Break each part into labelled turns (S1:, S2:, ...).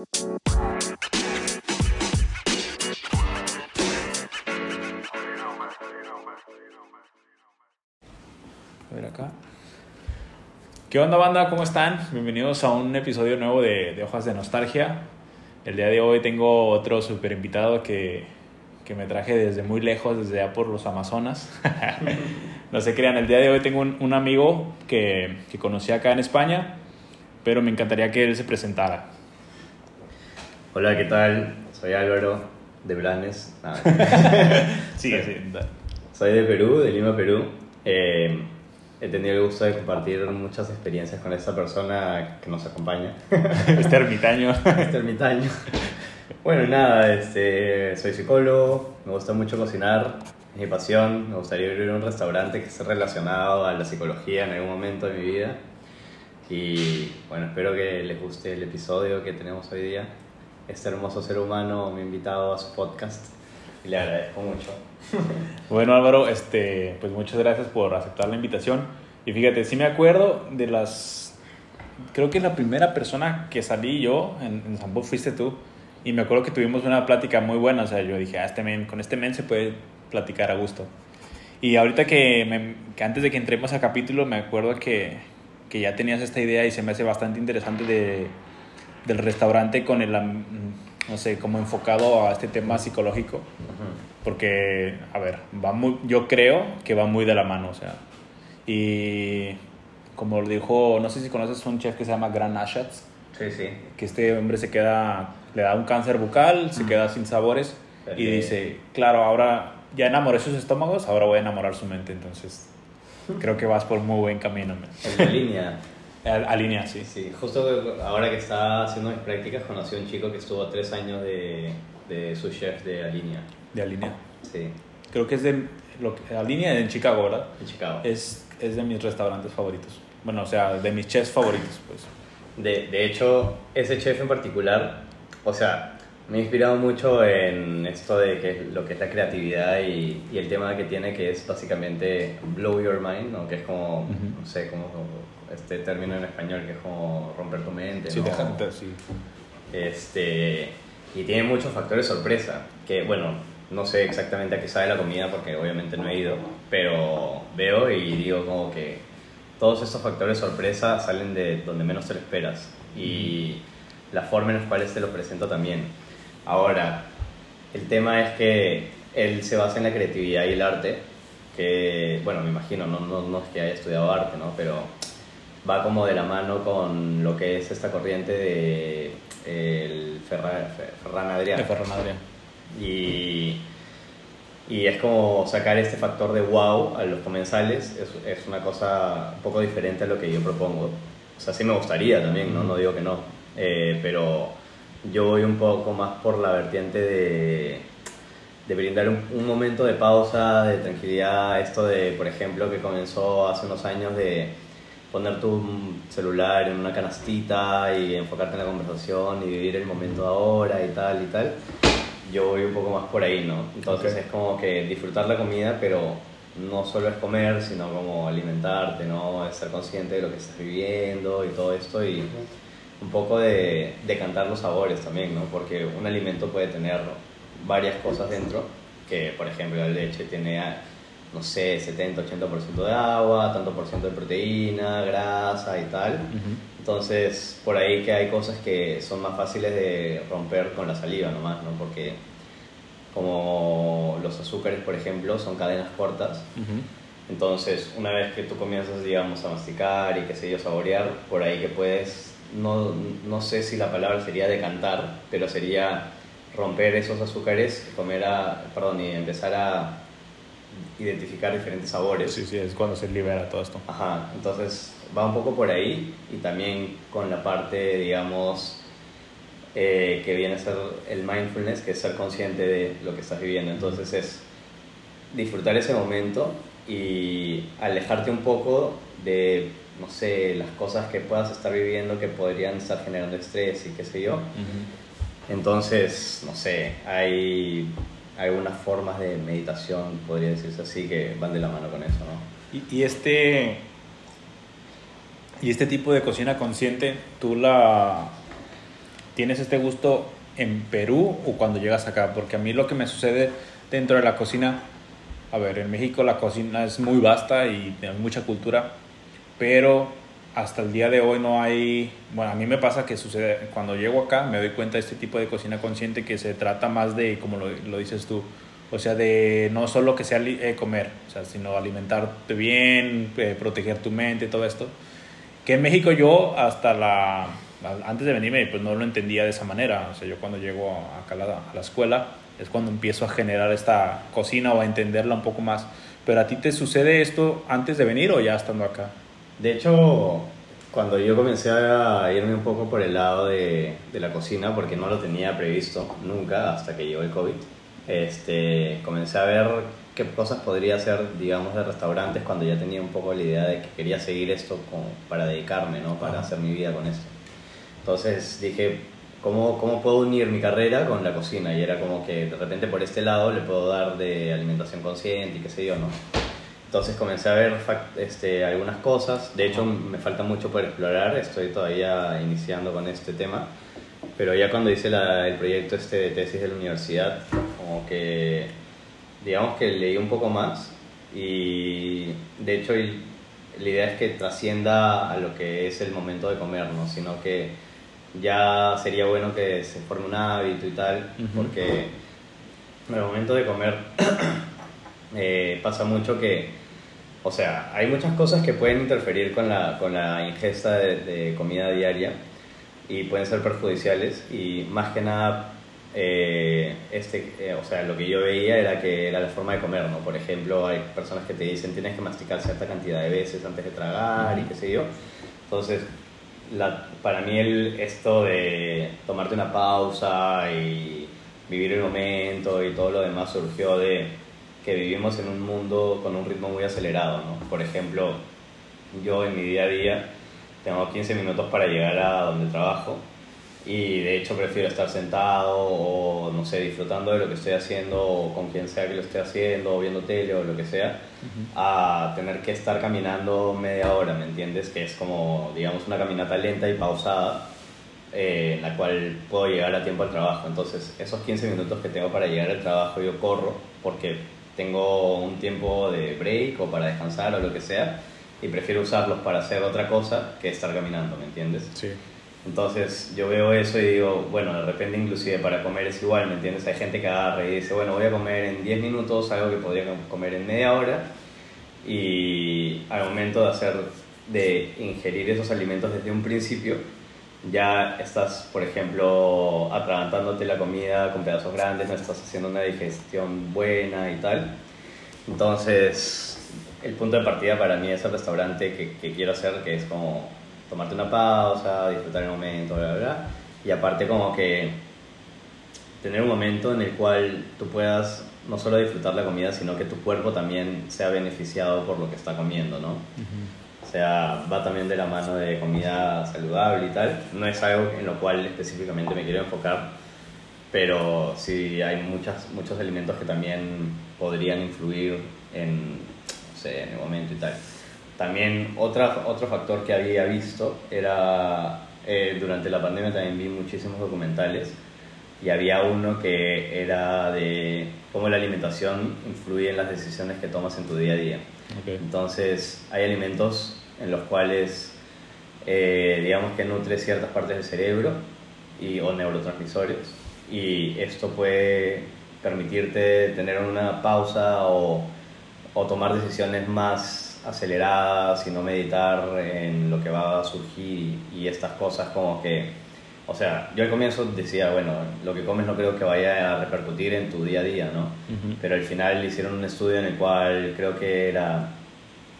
S1: Ver acá. ¿Qué onda banda? ¿Cómo están? Bienvenidos a un episodio nuevo de, de Hojas de Nostalgia. El día de hoy tengo otro super invitado que, que me traje desde muy lejos, desde allá por los Amazonas. no se crean, el día de hoy tengo un, un amigo que, que conocí acá en España, pero me encantaría que él se presentara.
S2: Hola, ¿qué tal? Soy Álvaro de Blanes. Nada,
S1: Sí, sí.
S2: soy de Perú, de Lima, Perú. Eh, he tenido el gusto de compartir muchas experiencias con esta persona que nos acompaña,
S1: Este ermitaño.
S2: este ermitaño. Bueno, nada, este, soy psicólogo, me gusta mucho cocinar, es mi pasión. Me gustaría abrir un restaurante que esté relacionado a la psicología en algún momento de mi vida. Y bueno, espero que les guste el episodio que tenemos hoy día. Este hermoso ser humano me ha invitado a su podcast y le agradezco mucho.
S1: Bueno, Álvaro, este, pues muchas gracias por aceptar la invitación. Y fíjate, sí me acuerdo de las. Creo que la primera persona que salí yo en, en Zambú fuiste tú. Y me acuerdo que tuvimos una plática muy buena. O sea, yo dije, ah, este men, con este men se puede platicar a gusto. Y ahorita que, me- que antes de que entremos a capítulo, me acuerdo que, que ya tenías esta idea y se me hace bastante interesante de, del restaurante con el, am- no sé, como enfocado a este tema psicológico porque, a ver, va muy, yo creo que va muy de la mano, o sea, y como lo dijo, no sé si conoces un chef que se llama Gran Ashatz,
S2: Sí, sí.
S1: que este hombre se queda, le da un cáncer bucal, se queda sin sabores y dice, claro, ahora ya enamoré sus estómagos, ahora voy a enamorar su mente, entonces creo que vas por muy buen camino. man.
S2: En la línea.
S1: Alinea, sí.
S2: Sí, justo ahora que estaba haciendo mis prácticas conocí a un chico que estuvo tres años de, de su chef de Alinea.
S1: De Alinea.
S2: Sí,
S1: Creo que es de, lo Alinea en Chicago, ¿verdad?
S2: en Chicago.
S1: Es, es de mis restaurantes favoritos. Bueno, o sea, de mis chefs favoritos, pues.
S2: De, de hecho, ese chef en particular, o sea, me ha inspirado mucho en esto de que lo que es la creatividad y, y el tema que tiene que es básicamente blow your mind, ¿no? que es como, no sé, como este término en español que es como romper tu mente.
S1: Sí,
S2: ¿no?
S1: déjate, sí.
S2: Este, y tiene muchos factores sorpresa, que bueno, no sé exactamente a qué sabe la comida porque obviamente no he ido, pero veo y digo como que todos estos factores sorpresa salen de donde menos te lo esperas y la forma en la cual te lo presento también. Ahora, el tema es que él se basa en la creatividad y el arte, que bueno, me imagino, no, no, no es que haya estudiado arte, ¿no? Pero va como de la mano con lo que es esta corriente de el Ferran
S1: Ferran Adrià.
S2: Y, y es como sacar este factor de wow a los comensales, es, es una cosa un poco diferente a lo que yo propongo. O sea, sí me gustaría también, no, no digo que no, Eh, pero yo voy un poco más por la vertiente de, de brindar un, un momento de pausa, de tranquilidad, esto de, por ejemplo, que comenzó hace unos años de poner tu celular en una canastita y enfocarte en la conversación y vivir el momento ahora y tal y tal. Yo voy un poco más por ahí, ¿no? Entonces
S1: Ok.
S2: es como que disfrutar la comida, pero no solo es comer, sino como alimentarte, ¿no? Es ser consciente de lo que estás viviendo y todo esto y un poco de, de cantar los sabores también, ¿no? Porque un alimento puede tener varias cosas dentro, que por ejemplo la leche tiene, no sé, 70-80% de agua, tanto por ciento de proteína, grasa y tal. Entonces, por ahí que hay cosas que son más fáciles de romper con la saliva nomás, ¿no? Porque como los azúcares, por ejemplo, son cadenas cortas, entonces, una vez que tú comienzas, digamos, a masticar y qué sé yo, saborear, por ahí que puedes, no, no sé si la palabra sería decantar, pero sería romper esos azúcares, comer a, perdón, y empezar a identificar diferentes sabores.
S1: Sí, sí, es cuando se libera todo esto.
S2: Ajá, entonces va un poco por ahí y también con la parte, digamos, eh, que viene a ser el mindfulness, que es ser consciente de lo que estás viviendo. Entonces es disfrutar ese momento y alejarte un poco de, no sé, las cosas que puedas estar viviendo que podrían estar generando estrés y qué sé yo. Entonces, no sé, hay algunas formas de meditación, podría decirse así, que van de la mano con eso, ¿no?
S1: Y, y este y este tipo de cocina consciente, tú la tienes este gusto en Perú o cuando llegas acá, porque a mí lo que me sucede dentro de la cocina, a ver, en México la cocina es muy vasta y hay mucha cultura, pero hasta el día de hoy no hay, bueno, a mí me pasa que sucede, cuando llego acá me doy cuenta de este tipo de cocina consciente que se trata más de, como lo, lo dices tú, o sea, de no solo que sea eh, comer, o sea, sino alimentarte bien, eh, proteger tu mente, todo esto. Que en México yo hasta la, antes de venirme, pues no lo entendía de esa manera. O sea, yo cuando llego acá a la, a la escuela es cuando empiezo a generar esta cocina o a entenderla un poco más. Pero a ti te sucede esto antes de venir o ya estando acá?
S2: De hecho, cuando yo comencé a irme un poco por el lado de, de la cocina, porque no lo tenía previsto nunca hasta que llegó el COVID, este, comencé a ver qué cosas podría hacer, digamos, de restaurantes cuando ya tenía un poco la idea de que quería seguir esto como para dedicarme, ¿no? Para hacer mi vida con esto. Entonces dije, ¿cómo, ¿cómo puedo unir mi carrera con la cocina? Y era como que de repente por este lado le puedo dar de alimentación consciente y qué sé yo, ¿no? Entonces comencé a ver este, algunas cosas, de hecho me falta mucho por explorar, estoy todavía iniciando con este tema, pero ya cuando hice la, el proyecto este de tesis de la universidad, como que digamos que leí un poco más. Y de hecho la idea es que trascienda a lo que es el momento de comer, ¿no? sino que ya sería bueno que se forme un hábito y tal, porque en el momento de comer eh, pasa mucho que, o sea, hay muchas cosas que pueden interferir con la, con la ingesta de, comida diaria y pueden ser perjudiciales y más que nada eh, este, eh, o sea, lo que yo veía era que era la forma de comer, ¿no? Por ejemplo, hay personas que te dicen tienes que masticar cierta cantidad de veces antes de tragar y qué sé yo. Entonces, la, para mí el, esto de tomarte una pausa y vivir el momento y todo lo demás surgió de que vivimos en un mundo con un ritmo muy acelerado, ¿no? Por ejemplo, yo en mi día a día tengo 15 minutos para llegar a donde trabajo y de hecho prefiero estar sentado o no sé, disfrutando de lo que estoy haciendo o con quien sea que lo esté haciendo o viendo tele o lo que sea, a tener que estar caminando media hora, ¿me entiendes? Que es como, digamos, una caminata lenta y pausada eh, en la cual puedo llegar a tiempo al trabajo. Entonces, esos 15 minutos que tengo para llegar al trabajo yo corro porque tengo un tiempo de break o para descansar o lo que sea y prefiero usarlos para hacer otra cosa que estar caminando, ¿me entiendes?
S1: Sí.
S2: Entonces yo veo eso y digo, bueno, de repente inclusive para comer es igual, ¿me entiendes? Hay gente que agarra y dice, bueno, voy a comer en 10 minutos algo que podría comer en media hora y al momento de hacer, de ingerir esos alimentos desde un principio, ya estás, por ejemplo, atragantándote la comida con pedazos grandes, no estás haciendo una digestión buena y tal. Entonces, el punto de partida para mí es el restaurante que, que quiero hacer, que es como tomarte una pausa, disfrutar el momento, bla, bla, bla. Y aparte como que tener un momento en el cual tú puedas no solo disfrutar la comida, sino que tu cuerpo también sea beneficiado por lo que está comiendo, ¿no? O sea, va también de la mano de comida saludable y tal. No es algo en lo cual específicamente me quiero enfocar, pero sí hay muchas, muchos alimentos que también podrían influir en, no sé, en el momento y tal. También otra, otro factor que había visto era, eh, durante la pandemia también vi muchísimos documentales y había uno que era de cómo la alimentación influye en las decisiones que tomas en tu día a día. Entonces hay alimentos en los cuales eh, digamos que nutre ciertas partes del cerebro y, o neurotransmisores y esto puede permitirte tener una pausa o, o tomar decisiones más aceleradas y no meditar en lo que va a surgir y estas cosas como que, o sea, yo al comienzo decía, bueno, lo que comes no creo que vaya a repercutir en tu día a día, ¿no? Pero al final hicieron un estudio en el cual creo que era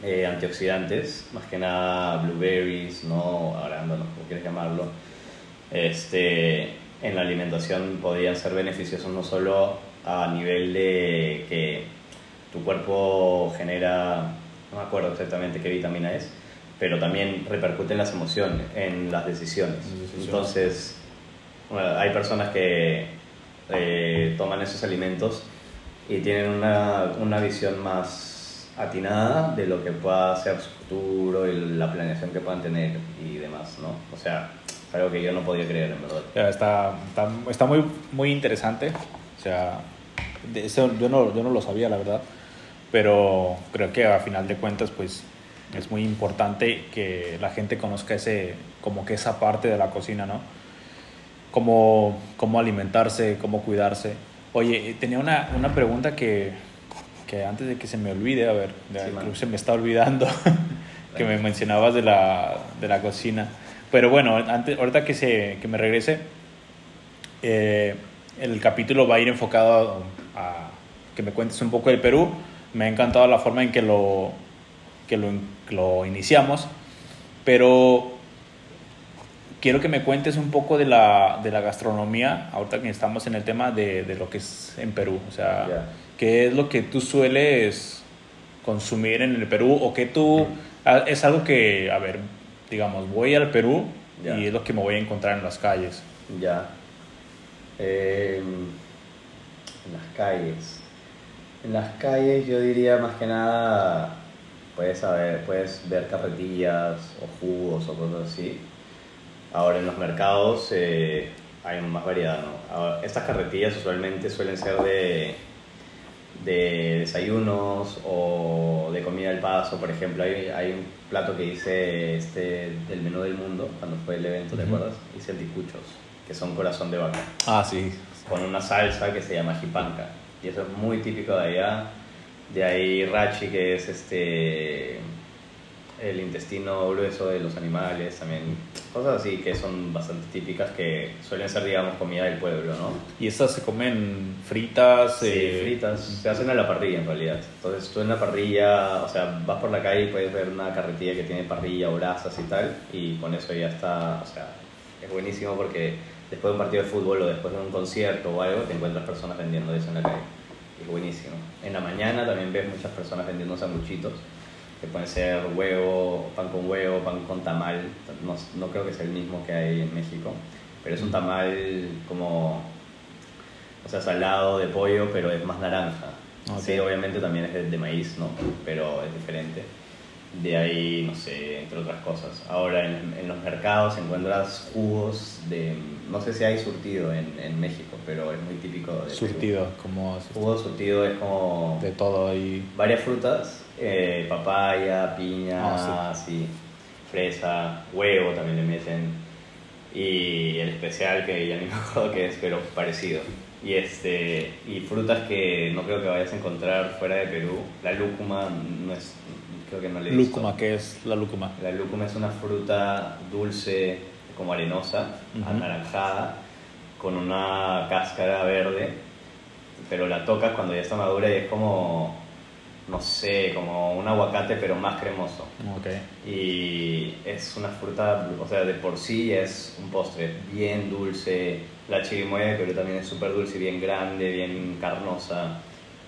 S2: eh, antioxidantes, más que nada blueberries, ¿no? Arándanos, como quieres llamarlo, este, en la alimentación podían ser beneficiosos no solo a nivel de que tu cuerpo genera no me acuerdo exactamente qué vitamina es, pero también repercute en las emociones, en las decisiones. Entonces, hay personas que eh, toman esos alimentos y tienen una, una, visión más atinada de lo que pueda ser su futuro y la planeación que puedan tener y demás, ¿no? O sea, Es algo que yo no podía creer, en verdad.
S1: Está, está, está muy, muy interesante. O sea, de eso yo no, yo no lo sabía, la verdad. Pero creo que a final de cuentas, pues es muy importante que la gente conozca ese, como que esa parte de la cocina, ¿no? Cómo, cómo alimentarse, cómo cuidarse. Oye, tenía una, una pregunta que, que antes de que se me olvide, a ver,
S2: Sí,
S1: creo se me está olvidando, que me mencionabas de la, de la cocina. Pero bueno, antes, ahorita que, se, que me regrese, eh, el capítulo va a ir enfocado a, a que me cuentes un poco del Perú. Me ha encantado la forma en que lo, que lo, lo iniciamos, pero quiero que me cuentes un poco de la, de la gastronomía, ahorita que estamos en el tema de, de lo que es en Perú. O sea,
S2: Ya.
S1: ¿Qué es lo que tú sueles consumir en el Perú o que tú... ah, Es algo que, a ver, digamos, voy al Perú
S2: Ya.
S1: y es lo que me voy a encontrar en las calles.
S2: Ya. Eh, en las calles. En las calles yo diría más que nada, puedes, saber, puedes ver carretillas o jugos o cosas así. Ahora en los mercados eh, hay más variedad, ¿no? Ahora, estas carretillas usualmente suelen ser de, de desayunos o de comida del paso, por ejemplo. Hay, hay un plato que hice este, del menú del mundo cuando fue el evento, ¿te
S1: Ujú.
S2: acuerdas? Hice anticuchos, que son corazón de vaca,
S1: Ah, sí.
S2: con una salsa que se llama jipanca. Y eso es muy típico de allá. De ahí rachi, que es este el intestino grueso de los animales, también cosas así que son bastante típicas que suelen ser, digamos, comida del pueblo, ¿no?
S1: Y estas se comen fritas.
S2: Sí,
S1: eh,
S2: fritas. Se hacen a la parrilla en realidad. Entonces tú en la parrilla, o sea, vas por la calle y puedes ver una carretilla que tiene parrilla o brasas y tal, y con eso ya está, o sea, es buenísimo porque después de un partido de fútbol o después de un concierto o algo, te encuentras personas vendiendo eso en la calle. Es buenísimo. En la mañana también ves muchas personas vendiendo sanguchitos, que pueden ser huevo, pan con huevo, pan con tamal. No, no creo que sea el mismo que hay en México, pero es un tamal como o sea, salado de pollo, pero es más naranja.
S1: Ok.
S2: Sí, obviamente también es de, de maíz, ¿no? Pero es diferente. De ahí, no sé, entre otras cosas. Ahora, en, en los mercados encuentras jugos de... No sé si hay surtido en, en México, pero es muy típico de
S1: surtido, como
S2: Jugo surtido es como
S1: de todo ahí.
S2: varias frutas, eh, papaya, piña,
S1: Ah,
S2: sí, fresa, huevo también le meten y el especial que ya ni me acuerdo qué es, pero parecido. Y este y frutas que no creo que vayas a encontrar fuera de Perú. La lúcuma no es creo que no le he visto.
S1: Lúcuma, ¿qué es la lúcuma?
S2: La lúcuma es una fruta dulce, como arenosa, anaranjada, con una cáscara verde, pero la tocas cuando ya está madura y es como, no sé, como un aguacate, pero más cremoso.
S1: Ok.
S2: Y es una fruta, o sea, de por sí es un postre bien dulce. La chirimoya de Perú también es súper dulce, bien grande, bien carnosa.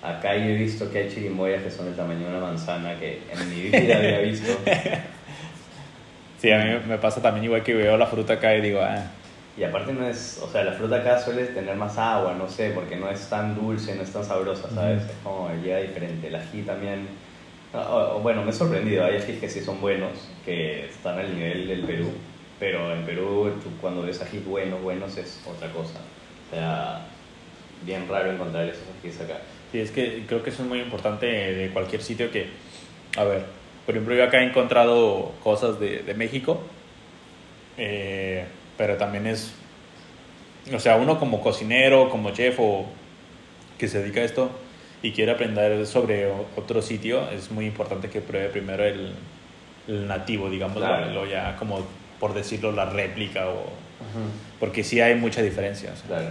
S2: Acá yo he visto que hay chirimoyas que son del tamaño de una manzana que en mi vida había visto.
S1: Sí, a mí me pasa también igual que veo la fruta acá y digo, ah,
S2: Y aparte no es, o sea, la fruta acá suele tener más agua, no sé, porque no es tan dulce, no es tan sabrosa, ¿sabes? Es como llega diferente. El ají también, o- o- bueno, me he sorprendido, hay ají que sí son buenos, que están al nivel del Perú, pero en Perú tú cuando ves ají buenos, buenos es otra cosa. O sea, bien raro encontrar esos ajíes acá.
S1: Sí, es que creo que eso es muy importante de cualquier sitio que, a ver, por ejemplo, yo acá he encontrado cosas de, de México, eh, pero también es, o sea, uno como cocinero, como chef o que se dedica a esto y quiere aprender sobre otro sitio, es muy importante que pruebe primero el, el nativo, digamos,
S2: Claro.
S1: lo ya como por decirlo la réplica o porque sí hay mucha diferencia. o sea.
S2: Claro.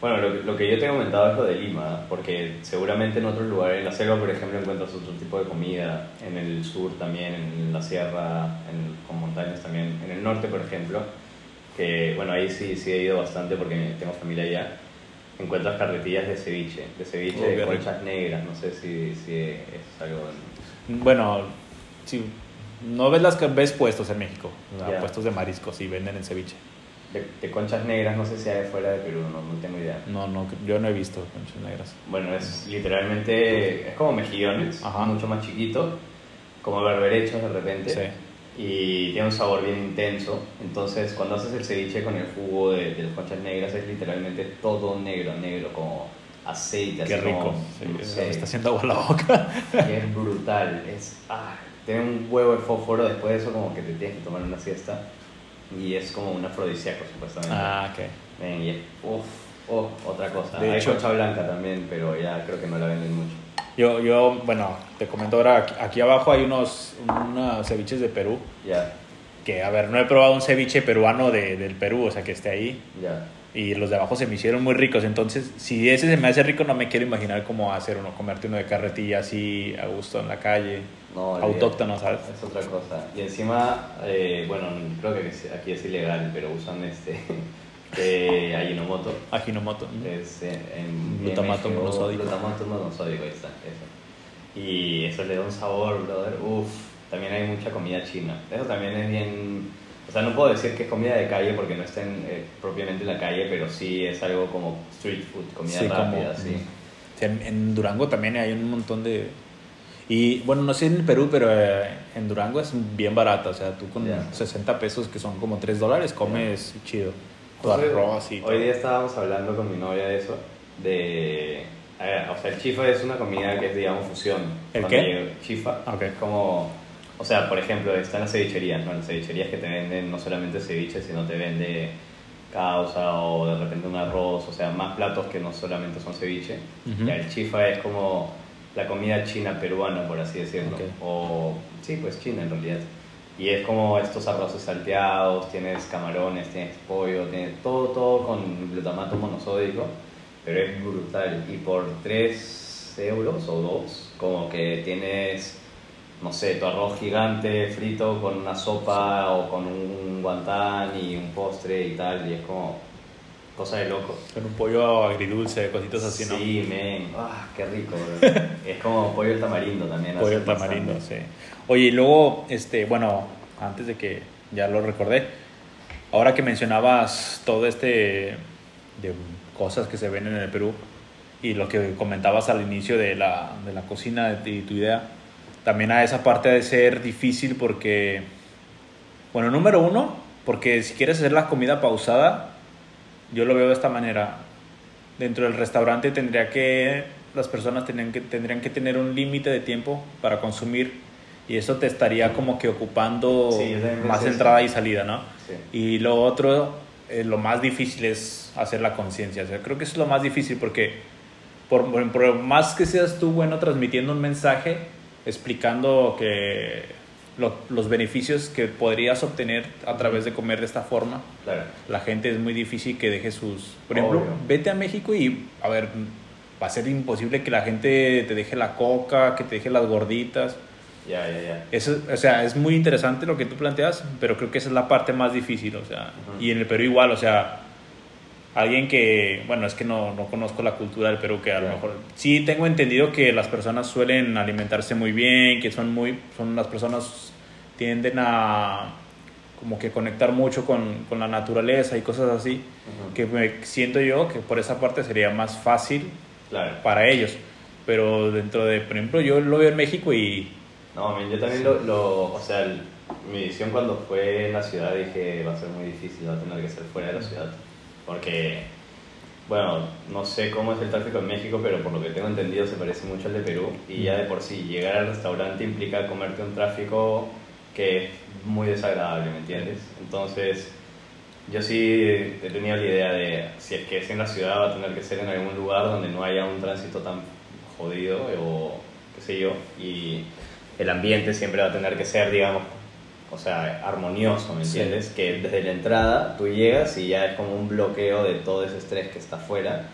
S2: Bueno, lo, que- lo que yo te he comentado es lo de Lima, porque seguramente en otros lugares, en la selva, por ejemplo, encuentras otro tipo de comida, en el sur también, en la sierra, en, con montañas también, en el norte, por ejemplo, que, bueno, ahí sí, sí he ido bastante porque tengo familia allá, encuentras carretillas de ceviche, de ceviche
S1: Oh,
S2: de
S1: rico.
S2: conchas negras, no sé si, si es algo...
S1: Bueno, si no ves las que ves puestos en México, o sea,
S2: Ya.
S1: puestos de mariscos y venden en ceviche.
S2: De, de conchas negras, no sé si hay fuera de Perú, no, no tengo idea.
S1: No, no, yo no he visto conchas negras.
S2: Bueno, es literalmente, es como mejillones,
S1: Ajá.
S2: mucho más chiquito, como berberechos de repente.
S1: Sí.
S2: Y tiene un sabor bien intenso. Entonces, cuando haces el ceviche con el jugo de, de las conchas negras, es literalmente todo negro, negro, como aceite.
S1: Qué
S2: así
S1: rico.
S2: como,
S1: Sí,
S2: no
S1: me
S2: sé,
S1: está haciendo agua la boca.
S2: y es brutal. Es, ah, tiene un huevo de fósforo, después de eso como que te tienes que tomar una siesta. Y es como un afrodisíaco, supuestamente.
S1: Ah, ok.
S2: Ven, y es, uff, oh, otra cosa.
S1: De
S2: Hay
S1: hecho-
S2: concha blanca también, pero ya creo que no la venden mucho.
S1: Yo, yo, bueno, te comento ahora, aquí, aquí abajo hay unos, unos ceviches de Perú,
S2: Ya,
S1: que, a ver, no he probado un ceviche peruano de, del Perú, o sea, que esté ahí.
S2: ya.
S1: Y los de abajo se me hicieron muy ricos, entonces, si ese se me hace rico, no me quiero imaginar cómo hacer uno, comerte uno de carretilla así, a gusto en la calle,
S2: No,
S1: autóctono, ¿sabes?
S2: Es otra cosa. Y encima, eh, bueno, creo que aquí es ilegal, pero usan este eh, Ajinomoto.
S1: Ajinomoto.
S2: Es en
S1: Glutamato monosódico.
S2: Glutamato monosódico, ahí está, eso. Y eso le da un sabor, brother. Uf, también hay mucha comida china. Eso también es bien... O sea, no puedo decir que es comida de calle porque no está en, eh, propiamente en la calle, pero sí es algo como street food, comida
S1: Sí, como-
S2: rápida, sí.
S1: O sea, en, en Durango también hay un montón de... Y bueno, no sé en Perú, pero eh, en Durango es bien barata. O sea, tú con
S2: Ya.
S1: 60 pesos, que son como 3 dólares, comes chido. Tu
S2: Hoy- día estábamos hablando con mi novia de eso, de... o sea, el chifa es una comida que es, digamos, fusión.
S1: ¿El qué?
S2: Chifa.
S1: Ok.
S2: Es como... O sea, por ejemplo, están las cevicherías, ¿no? Las cevicherías que te venden no solamente ceviche, sino te vende causa o de repente un arroz, o sea, más platos que no solamente son ceviche.
S1: Ujú.
S2: Ya el chifa es como la comida china peruana, por así decirlo.
S1: Ok.
S2: O sí, pues china en realidad. Y es como estos arroces salteados, tienes camarones, tienes pollo, tienes todo, todo con glutamato monosódico, pero es brutal. Y por 3 euros o 2, como que tienes, no sé, tu arroz gigante frito con una sopa o con un guantán y un postre y tal, y es como cosa de loco.
S1: Con un pollo agridulce, cositas así, ¿no?
S2: Sí, men. Ah, qué rico, bro. es como pollo al tamarindo también.
S1: Pollo
S2: hace
S1: tamarindo, sí. Oye, y luego, este, bueno, antes de que ya lo recordé, ahora que mencionabas todo este de cosas que se ven en el Perú y lo que comentabas al inicio de la, de la cocina y tu idea, también a esa parte de ser difícil porque, bueno, número uno, porque si quieres hacer la comida pausada, yo lo veo de esta manera. Dentro del restaurante tendría que, las personas tendrían que, tendrían que tener un límite de tiempo para consumir y eso te estaría como que ocupando
S2: Sí,
S1: más
S2: eso.
S1: entrada y salida, ¿no?
S2: Sí.
S1: Y lo otro, eh, lo más difícil es hacer la conciencia. O sea, creo que eso es lo más difícil porque por, por- por más que seas tú bueno transmitiendo un mensaje, explicando que lo- los beneficios que podrías obtener a través de comer de esta forma,
S2: Claro.
S1: la gente es muy difícil que deje sus... Por ejemplo,
S2: Obvio.
S1: vete a México y, a ver, va a ser imposible que la gente te deje la coca, que te deje las gorditas.
S2: Ya, ya, ya.
S1: Eso, o sea, es muy interesante lo que tú planteas, pero creo que esa es la parte más difícil, o sea,
S2: Ujú.
S1: y en el Perú igual, o sea, alguien que, bueno, es que no, no conozco la cultura del Perú, que a lo mejor, sí tengo entendido que las personas suelen alimentarse muy bien, que son muy, son las personas tienden a como que conectar mucho con, con la naturaleza y cosas así, que me siento yo que por esa parte sería más fácil
S2: Claro.
S1: para ellos, pero dentro de, por ejemplo, yo lo veo en México y
S2: No, yo también lo, lo- o sea, el- mi visión cuando fue en la ciudad dije va a ser muy difícil, va a tener que ser fuera de la ciudad, porque, bueno, no sé cómo es el tráfico en México, pero por lo que tengo entendido se parece mucho al de Perú, y ya de por sí llegar al restaurante implica comerte un tráfico que es muy desagradable, ¿me entiendes? Entonces, yo sí he tenido la idea de, si es que es en la ciudad, va a tener que ser en algún lugar donde no haya un tránsito tan jodido o qué sé yo, y el ambiente siempre va a tener que ser, digamos, o sea, armonioso, ¿me
S1: Sí.
S2: entiendes? Que desde la entrada tú llegas y ya es como un bloqueo de todo ese estrés que está afuera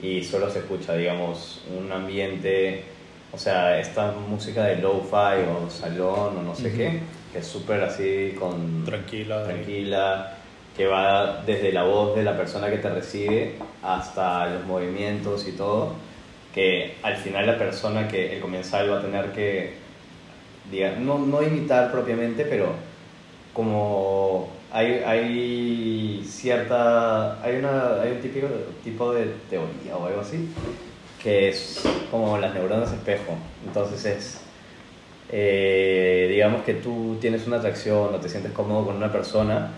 S2: y solo se escucha, digamos, un ambiente, o sea, esta música de lo-fi o salón o no sé qué, que es súper así con
S1: tranquila.
S2: tranquila, que va desde la voz de la persona que te recibe hasta los movimientos y todo, que al final la persona que el comensal va a tener que, diga, no, no imitar propiamente, pero como hay, hay cierta, hay, una, hay un típico tipo de teoría o algo así, que es como las neuronas espejo, entonces es eh, digamos que tú tienes una atracción o te sientes cómodo con una persona,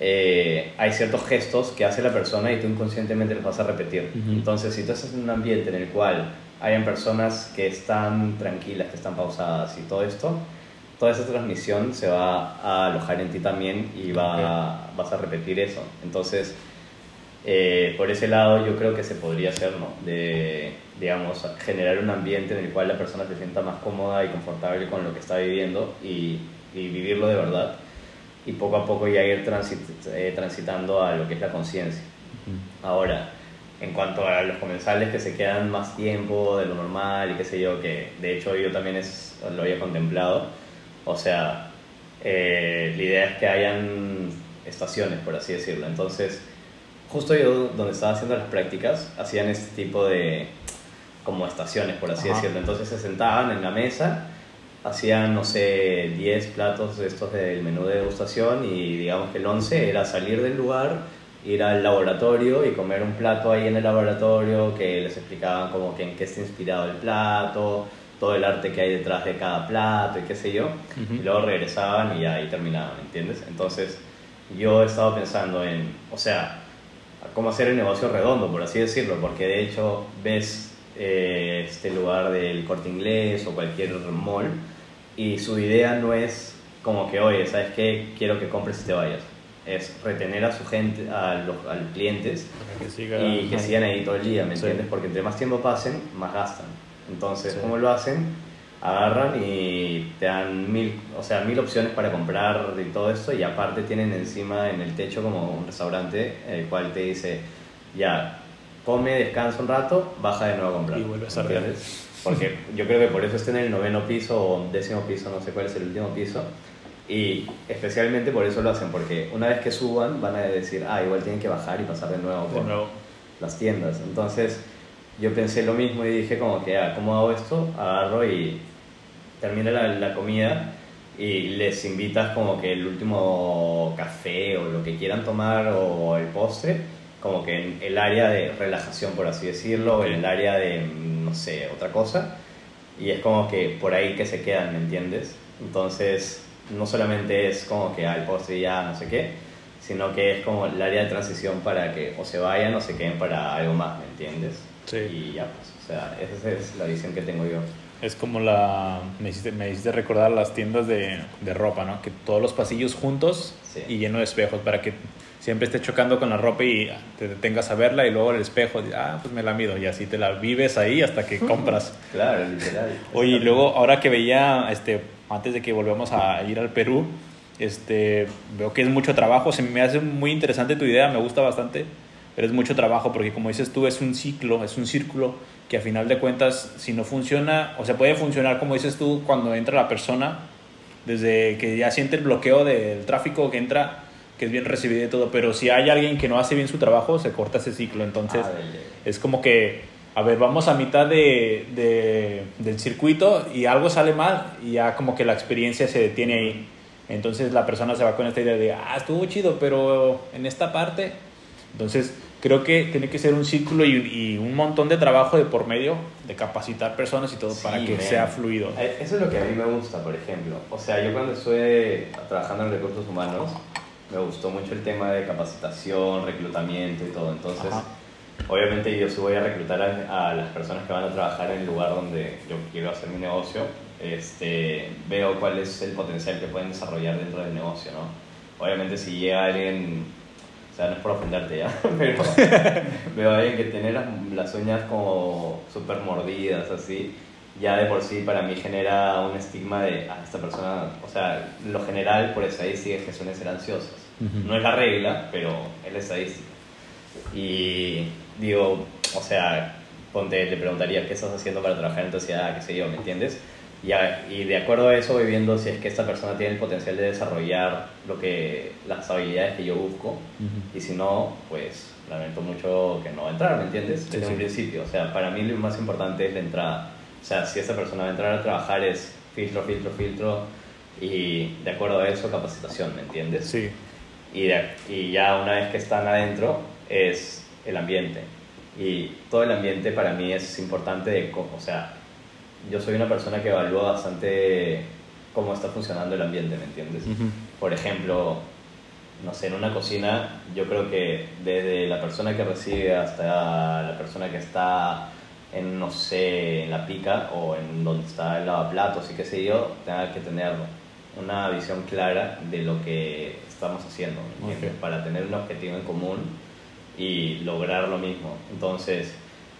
S2: eh, hay ciertos gestos que hace la persona y tú inconscientemente los vas a repetir. Entonces, si tú estás en un ambiente en el cual hayan personas que están tranquilas, que están pausadas y todo esto, toda esa transmisión se va a alojar en ti también y va, vas a repetir eso. Entonces, eh, por ese lado yo creo que se podría hacer, ¿no? De, digamos, generar un ambiente en el cual la persona se sienta más cómoda y confortable con lo que está viviendo y, y vivirlo de verdad. Y poco a poco ya ir transit, eh, transitando a lo que es la conciencia. Ahora, en cuanto a los comensales que se quedan más tiempo de lo normal y qué sé yo, que de hecho yo también es, lo había contemplado, o sea, eh, la idea es que hayan estaciones, por así decirlo. Entonces, justo yo donde estaba haciendo las prácticas, hacían este tipo de como estaciones, por así
S1: Ajá.
S2: decirlo. Entonces se sentaban en la mesa, hacían, no sé, 10 platos de estos del menú de degustación y digamos que el 11 era salir del lugar, ir al laboratorio y comer un plato ahí en el laboratorio que les explicaban como que en qué está inspirado el plato, todo el arte que hay detrás de cada plato y qué sé yo.
S1: Ujú.
S2: Y luego regresaban y ahí terminaban, ¿entiendes? Entonces yo he estado pensando en, o sea, cómo hacer el negocio redondo, por así decirlo, porque de hecho ves eh, este lugar del corte inglés o cualquier mall y su idea no es como que, oye, ¿sabes qué? Quiero que compres y te vayas. Es retener a su gente, a los, a los clientes
S1: que siga-
S2: y que sigan ahí todo el día, ¿me
S1: Sí.
S2: entiendes? Porque entre más tiempo pasen, más gastan. Entonces,
S1: Sí.
S2: ¿cómo lo hacen? Agarran y te dan mil, o sea, mil opciones para comprar y todo esto y aparte tienen encima en el techo como un restaurante el cual te dice, ya, come, descansa un rato, baja de nuevo a comprar.
S1: Y vuelves a
S2: ¿entiendes? Porque yo creo que por eso está en el noveno piso o décimo piso, no sé cuál es el último piso. Y especialmente por eso lo hacen, porque una vez que suban van a decir, ah, igual tienen que bajar y pasar de nuevo
S1: De
S2: por
S1: nuevo.
S2: las tiendas. Entonces yo pensé lo mismo y dije como que, ah, ¿cómo hago esto? Agarro y termina la, comida y les invitas como que el último café o lo que quieran tomar o el postre, como que en el área de relajación, por así decirlo, o en el área de, no sé, otra cosa. Y es como que por ahí que se quedan, ¿me entiendes? Entonces, no solamente es como que al postre ya no sé qué, sino que es como el área de transición para que o se vayan o se queden para algo más, ¿me entiendes?
S1: Sí.
S2: Y ya, pues, o sea, esa es la visión que tengo yo.
S1: Es como la. Me hiciste, me hiciste recordar las tiendas de, de ropa, ¿no? Que todos los pasillos juntos
S2: Sí.
S1: y lleno de espejos para que siempre estés chocando con la ropa y te detengas a verla y luego el espejo, ah, pues me la mido y así te la vives ahí hasta que compras.
S2: Claro, literal.
S1: Oye, y luego ahora que veía, este, antes de que volvamos a ir al Perú, este, veo que es mucho trabajo, se me hace muy interesante tu idea, me gusta bastante, pero es mucho trabajo porque como dices tú, es un ciclo, es un círculo que a final de cuentas, si no funciona, o sea, puede funcionar como dices tú cuando entra la persona, desde que ya siente el bloqueo del tráfico que entra, que es bien recibido y todo, pero si hay alguien que no hace bien su trabajo, se corta ese ciclo, entonces es como que, a ver, vamos a mitad de, de- del circuito y algo sale mal y ya como que la experiencia se detiene ahí. Entonces la persona se va con esta idea de, ah, estuvo chido, pero en esta parte. Entonces creo que tiene que ser un círculo y, y un montón de trabajo de por medio, de capacitar personas y todo
S2: Sí,
S1: para que
S2: man.
S1: sea fluido.
S2: Eh, Eso es lo que a mí me gusta, por ejemplo. O sea, yo cuando estuve trabajando en recursos humanos, me gustó mucho el tema de capacitación, reclutamiento y todo. Entonces,
S1: Ajá.
S2: obviamente yo sí voy a reclutar a, a las personas que van a trabajar en el lugar donde yo quiero hacer mi negocio. Este, veo cuál es el potencial que pueden desarrollar dentro del negocio, ¿no? Obviamente si llega alguien, o sea, no es por ofenderte ya, pero veo a alguien que tiene las, las uñas como súper mordidas, así, ya de por sí para mí genera un estigma de, ah, esta persona, o sea, lo general por estadística es que suelen ser ansiosas.
S1: Ujú.
S2: No es la regla, pero es la estadística. Y digo, o sea, ponte, le preguntaría, ¿qué estás haciendo para trabajar en tu ciudad? ¿Qué sé yo? ¿Me entiendes? Y, a- y de acuerdo a eso voy viendo si es que esta persona tiene el potencial de desarrollar lo que, las habilidades que yo busco.
S1: Ujú.
S2: Y si no, pues lamento mucho que no va a entrar, ¿me entiendes? Desde
S1: sí.
S2: un principio. O sea, para mí lo más importante es la entrada. O sea, si esta persona va a entrar a trabajar es filtro, filtro, filtro. Y de acuerdo a eso, capacitación, ¿me entiendes?
S1: Sí,
S2: Y, de- y ya una vez que están adentro es el ambiente. Y todo el ambiente para mí es importante, de, o sea, yo soy una persona que evalúa bastante cómo está funcionando el ambiente, ¿me entiendes?
S1: Ujú.
S2: Por ejemplo, no sé, en una cocina, yo creo que desde la persona que recibe hasta la persona que está en, no sé, en la pica o en donde está el lavaplatos y qué sé yo, tenga que tener una visión clara de lo que estamos haciendo, ¿me entiendes? Para tener un objetivo en común y lograr lo mismo. Entonces,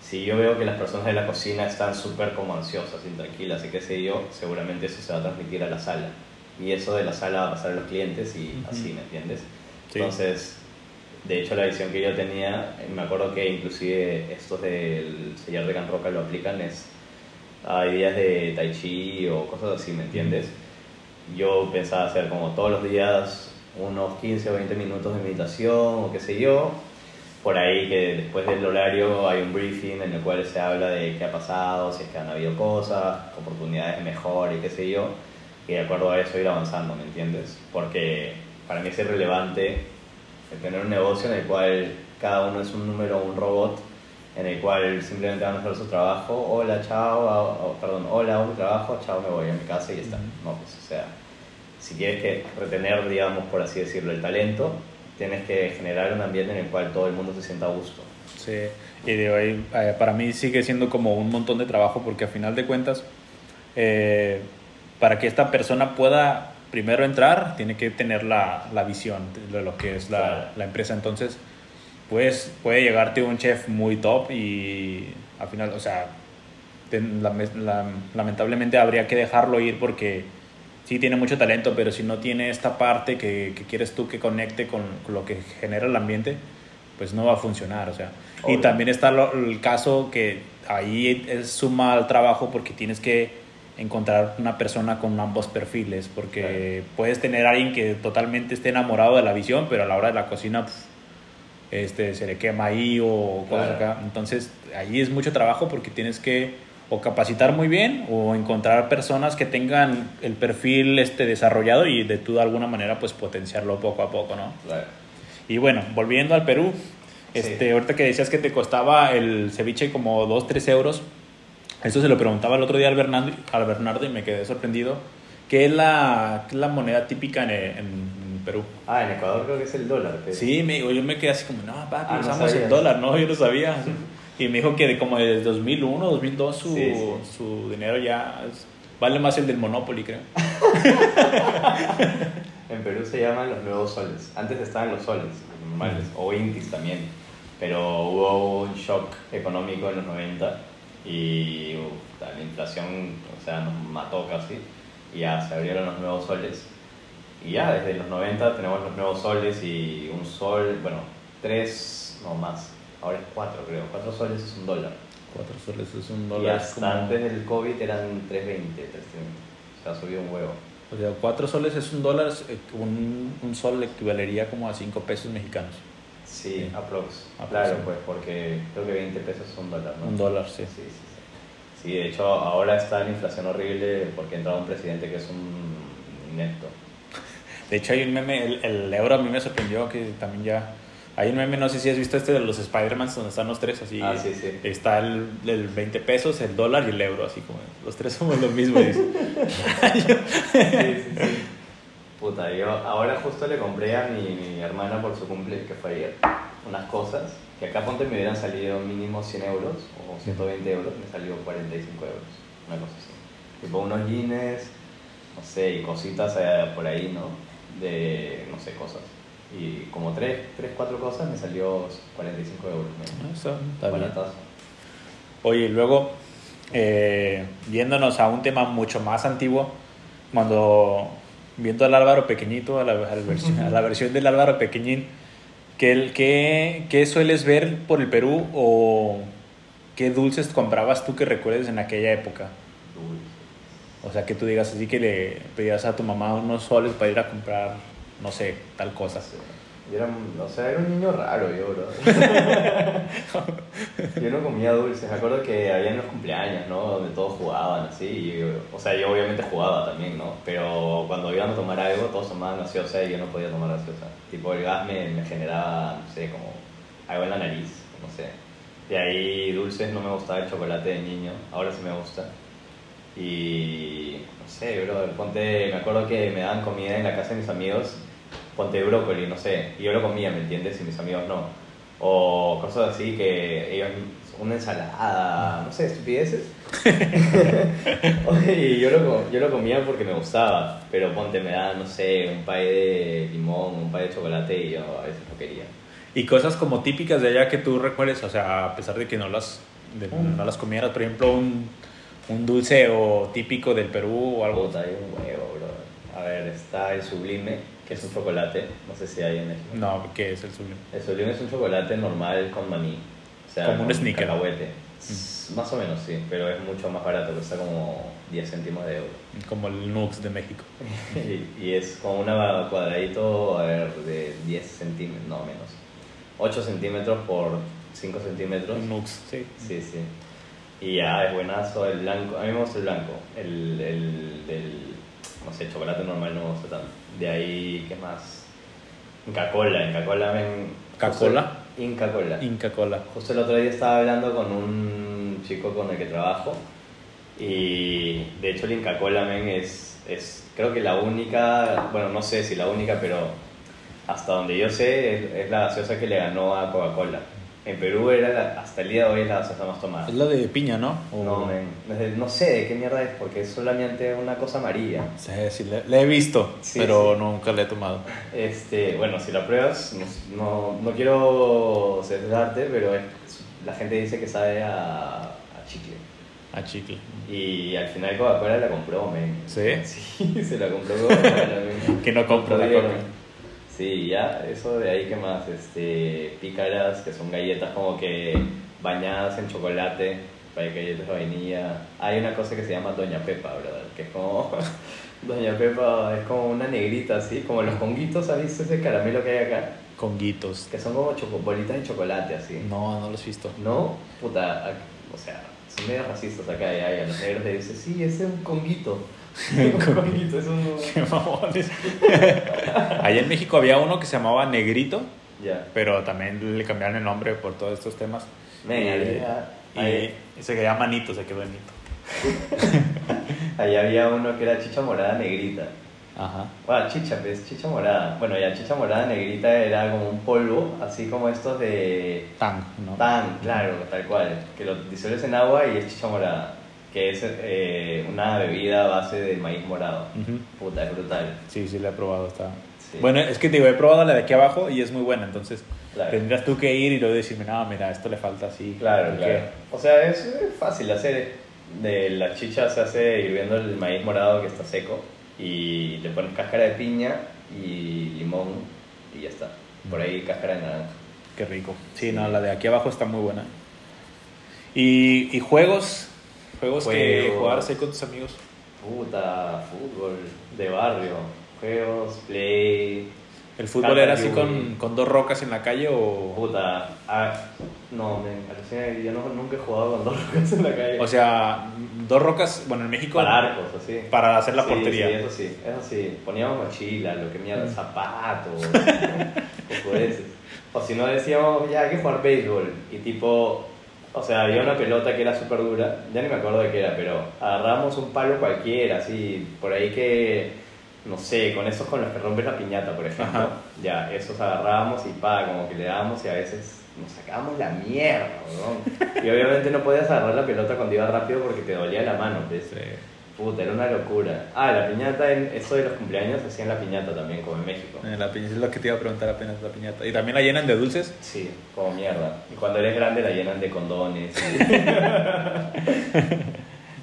S2: si yo veo que las personas de la cocina están súper como ansiosas, intranquilas y qué sé yo, seguramente eso se va a transmitir a la sala. Y eso de la sala va a pasar a los clientes y así, ¿me entiendes?
S1: Sí.
S2: Entonces, de hecho, la visión que yo tenía, me acuerdo que inclusive estos del sellar de Can Roca lo aplican, es hay días de tai chi o cosas así, ¿me entiendes? Yo pensaba hacer como todos los días unos 15 o 20 minutos de meditación o qué sé yo, por ahí que después del horario hay un briefing en el cual se habla de qué ha pasado, si es que han habido cosas, oportunidades de mejora y qué sé yo, y de acuerdo a eso ir avanzando, ¿me entiendes? Porque para mí es irrelevante el tener un negocio en el cual cada uno es un número, un robot, en el cual simplemente van a hacer su trabajo, hola, chao, oh, perdón, hola, mi trabajo, chao, me voy a mi casa y ya está. No, pues, o sea, si quieres que retener, digamos, por así decirlo, el talento, tienes que generar un ambiente en el cual todo el mundo se sienta a gusto.
S1: Sí, y de ahí, eh, para mí sigue siendo como un montón de trabajo porque a final de cuentas, eh, para que esta persona pueda primero entrar, tiene que tener la, la visión de lo que es la,
S2: Claro.
S1: la empresa. Entonces, pues puede llegarte un chef muy top y al final, o sea, ten- la- lamentablemente habría que dejarlo ir porque sí tiene mucho talento, pero si no tiene esta parte que, que quieres tú que conecte con, lo que genera el ambiente, pues no va a funcionar, o sea. Y también está lo- el caso que ahí es suma al trabajo porque tienes que encontrar una persona con ambos perfiles, porque puedes tener a alguien que totalmente esté enamorado de la visión, pero a la hora de la cocina pf, este, se le quema ahí o cosas
S2: Claro.
S1: acá. Entonces, ahí es mucho trabajo porque tienes que o capacitar muy bien o encontrar personas que tengan el perfil este desarrollado y de tú de alguna manera pues potenciarlo poco a poco, ¿no?
S2: Claro.
S1: Y bueno, volviendo al Perú,
S2: Sí.
S1: este, ahorita que decías que te costaba el ceviche como 2, 3 euros, eso se lo preguntaba el otro día al Bernardo, al Bernardo y me quedé sorprendido. ¿Qué es la, qué es la moneda típica en, en- Perú?
S2: Ah, en Ecuador creo que es el dólar. pero-
S1: Sí, me, yo me quedé así como, no, papi,
S2: Ah, no
S1: usamos el
S2: sabías.
S1: dólar, no, yo no sabía. Y me dijo que de como desde 2001, 2002 su,
S2: Sí, sí.
S1: su dinero ya es- vale más el del Monopoly, creo.
S2: En Perú se llaman los nuevos soles. Antes estaban los soles normales, o intis también. Pero hubo un shock económico en los 90 y uf, la inflación o sea, nos mató casi. Y ya se abrieron los nuevos soles. Y ya desde los 90 tenemos los nuevos soles y un sol, bueno, tres, no más. Ahora es cuatro, creo. Cuatro soles es un dólar.
S1: 4 soles es un
S2: Y
S1: dólar.
S2: hasta
S1: como-
S2: antes del COVID eran 3.20, 3.30. O sea, subió un huevo.
S1: O sea, 4 soles es un dólar, un, un sol equivalería como a 5 pesos mexicanos.
S2: Sí,
S1: Sí.
S2: aprox. Claro, pues porque creo que 20 pesos es un dólar, ¿no?
S1: Un dólar, sí.
S2: Sí, sí, sí. Sí, de hecho ahora está la inflación horrible porque ha entrado un presidente que es un inepto.
S1: De hecho, hay un meme, el, el euro a mí me sorprendió que también ya. Hay un meme, no sé si has visto este de los Spider-Man donde están los tres así.
S2: Ah, sí, sí.
S1: Está el, el 20 pesos, el dólar y el euro, así como los tres somos lo mismo. dice.
S2: Sí, sí, sí. Puta, yo ahora justo le compré a mi, mi hermana por su cumple, que fue ayer, unas cosas que acá ponte me hubieran salido mínimo 100 euros o 120 euros, me salió 45 euros, una cosa así. Tipo unos jeans, no sé, y cositas eh, por ahí, ¿no? De, no sé, cosas. Y como 3, 3 4 cosas me salió 45 euros. ¿no?
S1: Ah, está- bien. Oye, luego, eh, yéndonos a un tema mucho más antiguo, cuando viendo al Álvaro pequeñito, a la, a la versión, a la versión del Álvaro pequeñín, ¿qué, qué, qué sueles ver por el Perú o qué dulces comprabas tú que recuerdes en aquella época?
S2: Uy.
S1: O sea, que tú digas así que le pedías a tu mamá unos soles para ir a comprar, no sé, tal cosa.
S2: Yo era, o sea, era un niño raro yo, bro. yo no comía dulces. Me acuerdo que había en los cumpleaños, ¿no? Donde todos jugaban así. y o sea, yo obviamente jugaba también, ¿no? Pero cuando iban a tomar algo, todos tomaban gaseosa y yo no podía tomar gaseosa. Tipo, el gas me, me generaba, no sé, como algo en la nariz, no sé. De ahí dulces no me gustaba el chocolate de niño. Ahora sí me gusta. Y no sé, bro, ponte, me acuerdo que me daban comida en la casa de mis amigos, ponte brócoli, no sé, y yo lo comía, ¿me entiendes? Y mis amigos no. O cosas así que ellos, una ensalada, no sé, estupideces. y yo lo, yo lo comía porque me gustaba, pero ponte, me daban, no sé, un pay de limón, un pay de chocolate y yo a veces no quería.
S1: Y cosas como típicas de allá que tú recuerdes, o sea, a pesar de que no las, de-
S2: Mm.
S1: no las comieras, por ejemplo, un, un dulce o típico del Perú o algo.
S2: Puta, hay un huevo, bro. A ver, está el sublime, que es un chocolate, no sé si hay en México.
S1: No, ¿qué es el sublime?
S2: El sublime es un chocolate normal con maní. O sea,
S1: Como un sneaker.
S2: Cacahuete. Más o menos, sí, pero es mucho más barato, cuesta como 10 céntimos de euro.
S1: Como el Nux de México.
S2: y, y es como una cuadradito, a ver, de 10 centímetros, no menos. 8 centímetros por 5 centímetros.
S1: Un Nux, sí.
S2: Sí, sí. Y ya, es buenazo el blanco. A mí me gusta el blanco. El, el del, no sé, chocolate normal no me gusta tanto. De ahí, ¿qué más? Inca Cola. Inca Cola me...
S1: ¿Ca-Cola?
S2: Inca Cola.
S1: Inca Cola.
S2: Justo el otro día estaba hablando con un chico con el que trabajo y de hecho el Inca Cola men, es, es creo que la única, bueno no sé si la única, pero hasta donde yo sé es, es la gaseosa que le ganó a Coca-Cola. En Perú era la- hasta el día de hoy es la gaseosa más tomada.
S1: Es la de piña, ¿no? O-
S2: No, men, no sé de qué mierda es porque es solamente una cosa amarilla.
S1: Sí, sí, le he visto,
S2: Sí,
S1: pero
S2: sí.
S1: nunca le he tomado.
S2: Este, bueno, si la pruebas, no, no, no quiero sesgarte, pero es- la gente dice que sabe a, a chicle.
S1: A chicle.
S2: Y al final Coca-Cola la compró, men.
S1: ¿Sí?
S2: Sí, se la compró Coca-Cola, men.
S1: Que no compra la. Coca.
S2: Sí, ya, eso de ahí, ¿qué más? Este, pícaras, que son galletas como que bañadas en chocolate, para galletas de vainilla. Hay una cosa que se llama Doña Pepa, ¿verdad? Que es como... Doña Pepa es como una negrita así, como los conguitos, ¿has visto ese caramelo que hay acá?
S1: Con guitos.
S2: Que son como bolitas de chocolate así.
S1: No, no los he visto.
S2: No, puta, o sea, son medio racistas acá y ahí a los negros les dicen, sí, ese es un conguito. Un conguito, es un...
S1: Qué mamones. Allá en México había uno que se llamaba Negrito,
S2: Ya.
S1: pero también le cambiaron el nombre por todos estos temas. Y,
S2: había,
S1: y
S2: ahí-
S1: se quedaba Manito, se quedó Manito.
S2: ahí había uno que era chicha morada negrita.
S1: Ajá.
S2: Bueno, chicha, pues, chicha morada. Bueno, ya chicha morada negrita era como un polvo, así como estos de
S1: Tang, ¿no?
S2: pan, claro, tal cual, que lo disuelves en agua y es chicha morada, que es eh, una bebida a base de maíz morado.
S1: Ujú.
S2: Puta, es brutal.
S1: Sí, sí, la he probado. Está...
S2: Sí.
S1: Bueno, es que te digo, he probado la de aquí abajo y es muy buena, entonces
S2: Claro.
S1: tendrías tú que ir y luego decirme, no, mira, esto le falta así.
S2: Claro, claro. O sea, es fácil hacer. De la chicha se hace hirviendo el maíz morado que está seco y le pones cáscara de piña y limón y ya está. Por ahí cáscara de naranja.
S1: Qué rico. Sí,
S2: Sí.
S1: no, la de aquí abajo está muy buena. ¿Y, y juegos? Juegos que jugarse con tus amigos.
S2: Puta, fútbol de barrio, juegos, play.
S1: ¿El fútbol
S2: Cata
S1: era así con, con dos rocas en la calle o...?
S2: Puta, ah, no, alucina, yo no, nunca he jugado con dos rocas en la calle.
S1: O sea, dos rocas, bueno, en México...
S2: para arcos, así.
S1: Para hacer la
S2: Sí,
S1: portería.
S2: Sí, eso sí, eso sí. Poníamos mochila, lo que mierda,
S1: Mm.
S2: zapatos, cojudeces. O si no decíamos, ya hay que jugar béisbol. Y tipo, o sea, había una pelota que era súper dura, ya ni me acuerdo de qué era, pero agarramos un palo cualquiera, así, por ahí que, no sé, con esos con los que rompes la piñata, por ejemplo.
S1: Ajá.
S2: Ya, esos agarrábamos y pa, como que le dábamos y a veces nos sacábamos la mierda, weón. Y obviamente no podías agarrar la pelota cuando iba rápido porque te dolía la mano, pues.
S1: Sí.
S2: Puta, era una locura. Ah, la piñata, en eso de los cumpleaños hacían la piñata también, como en México.
S1: Eh, La piñata es lo que te iba a preguntar apenas la piñata. ¿Y también la llenan de dulces?
S2: Sí, como mierda. Y cuando eres grande la llenan de condones.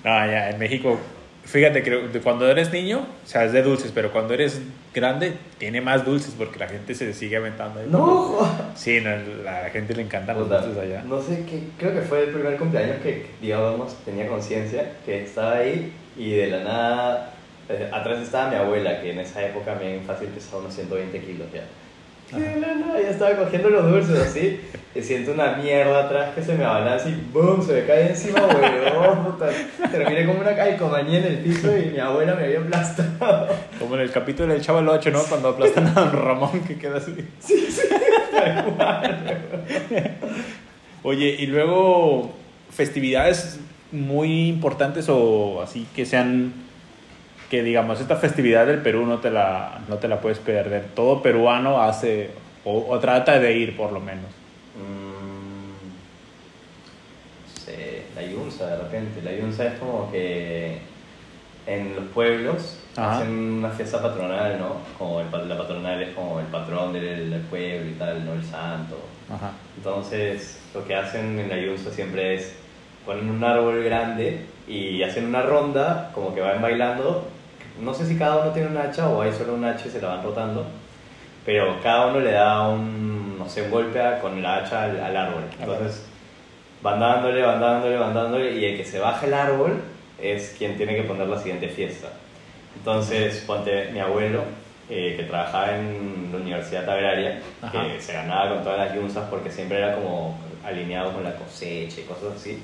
S1: No, ya, en México, fíjate, creo, de cuando eres niño, o sea, es de dulces, pero cuando eres grande, tiene más dulces porque la gente se sigue aventando. ahí.
S2: ¡No!
S1: Sí, no, la gente le encantan los
S2: Puta,
S1: dulces allá.
S2: no sé qué, creo que fue el primer cumpleaños que, digamos, tenía conciencia, que estaba ahí y de la nada, eh, atrás estaba mi abuela, que en esa época me fácil pesaba unos 120 kilos ya. Y de la nada, ya estaba cogiendo los dulces así, y siento una mierda atrás que se me abalanza y ¡boom! Se me cae encima, huevón. Terminé como una calcomanía en el piso y mi abuela me había aplastado.
S1: Como en el capítulo del Chavo el 8, ¿no? Cuando aplastan a Don Ramón, que queda así. Oye, y luego, festividades muy importantes o así que sean que digamos esta festividad del Perú no te la no te la puedes perder. Todo peruano hace o, o trata de ir por lo menos.
S2: Mm, sé, la yunza de repente. La yunza es como que en los pueblos
S1: Ajá.
S2: hacen una fiesta patronal, ¿no? Como el, la patronal es como el patrón del, del pueblo y tal, ¿no? El santo.
S1: Ajá.
S2: Entonces, lo que hacen en la Yunza siempre es ponen un árbol grande y hacen una ronda, como que van bailando. No sé si cada uno tiene un hacha o hay solo un hacha y se la van rotando, pero cada uno le da un, no sé, un golpe a- con la hacha al, al árbol. Entonces, van dándole, van dándole, van dándole y el que se baja el árbol es quien tiene que poner la siguiente fiesta. Entonces, ponte mi abuelo, eh, que trabajaba en la Universidad Agraria,
S1: Ajá.
S2: que se ganaba con todas las yunzas porque siempre era como alineado con la cosecha y cosas así.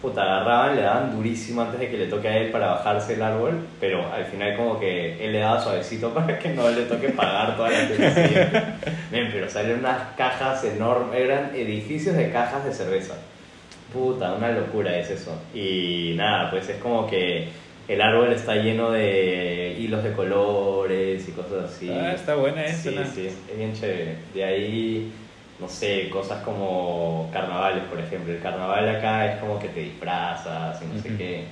S2: Puta, agarraban, le daban durísimo antes de que le toque a él para bajarse el árbol, pero al final como que él le daba suavecito para que no le toque pagar toda la. Men, pero salieron unas cajas enormes, eran edificios de cajas de cerveza. Puta, una locura es eso. Y nada, pues es como que el árbol está lleno de hilos de colores y cosas así.
S1: Ah, está buena esa,
S2: Sí, sí, es bien chévere. De ahí, no sé, cosas como carnavales, por ejemplo. El carnaval acá es como que te disfrazas y no sé qué.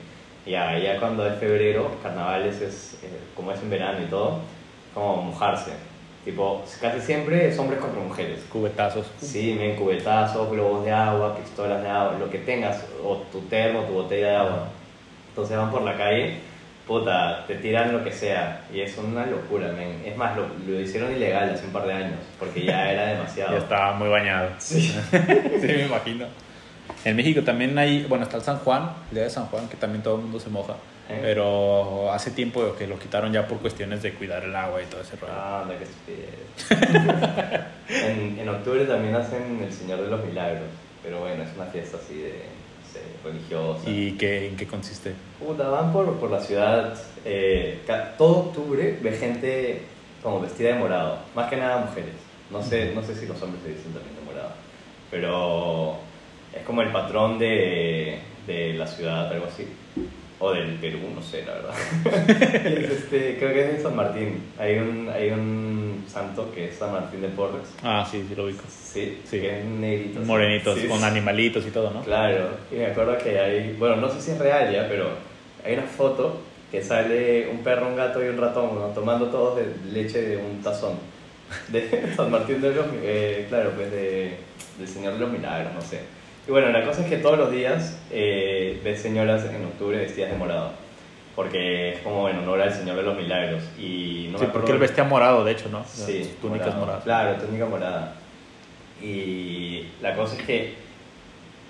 S2: Ya, ya cuando es febrero, carnavales es, eh, como es en verano y todo, como mojarse. Tipo, casi siempre es hombres contra mujeres.
S1: Cubetazos.
S2: Sí, men, cubetazos, globos de agua, pistolas de agua, lo que tengas, o tu termo, tu botella de agua. Entonces van por la calle, puta, te tiran lo que sea, y es una locura, men. Es más, lo, lo hicieron ilegal hace un par de años, porque ya era demasiado.
S1: Ya estaba muy bañado.
S2: Sí.
S1: sí, me imagino. En México también hay, bueno, está el San Juan, el día de San Juan, que también todo el mundo se moja.
S2: ¿Eh?
S1: Pero hace tiempo que lo quitaron ya por cuestiones de cuidar el agua y todo ese rollo.
S2: Ah, anda, estupidez. en, en octubre también hacen el Señor de los Milagros, pero bueno, es una fiesta así de, sé, religiosa.
S1: ¿Y qué, en qué consiste?
S2: Puta, van por, por la ciudad. eh, todo octubre ve gente como vestida de morado. Más que nada mujeres. No sé, no sé si los hombres se visten también de morado. Pero es como el patrón de, de la ciudad, algo así. O del Perú, no sé, la verdad. Es este, creo que es de San Martín. Hay un, hay un santo que es San Martín de Porres.
S1: Ah, sí, sí lo ubico.
S2: Sí,
S1: Sí.
S2: que es negrito.
S1: Morenitos,
S2: Sí,
S1: con
S2: sí.
S1: animalitos y todo, ¿no?
S2: Claro, y me acuerdo que hay, bueno, no sé si es real ya, pero hay una foto que sale un perro, un gato y un ratón ¿no? tomando todos de leche de un tazón de San Martín de los, eh, claro, pues de, del Señor de los Milagros, no sé. Y bueno, la cosa es que todos los días eh, ves señoras en octubre vestidas de morado, porque es como en honor al Señor de los Milagros. Y no
S1: sí, porque él vestía morado, de hecho, ¿no?
S2: Sí,
S1: Sus túnicas
S2: morado.
S1: moradas.
S2: Claro, túnica morada. Y la cosa es que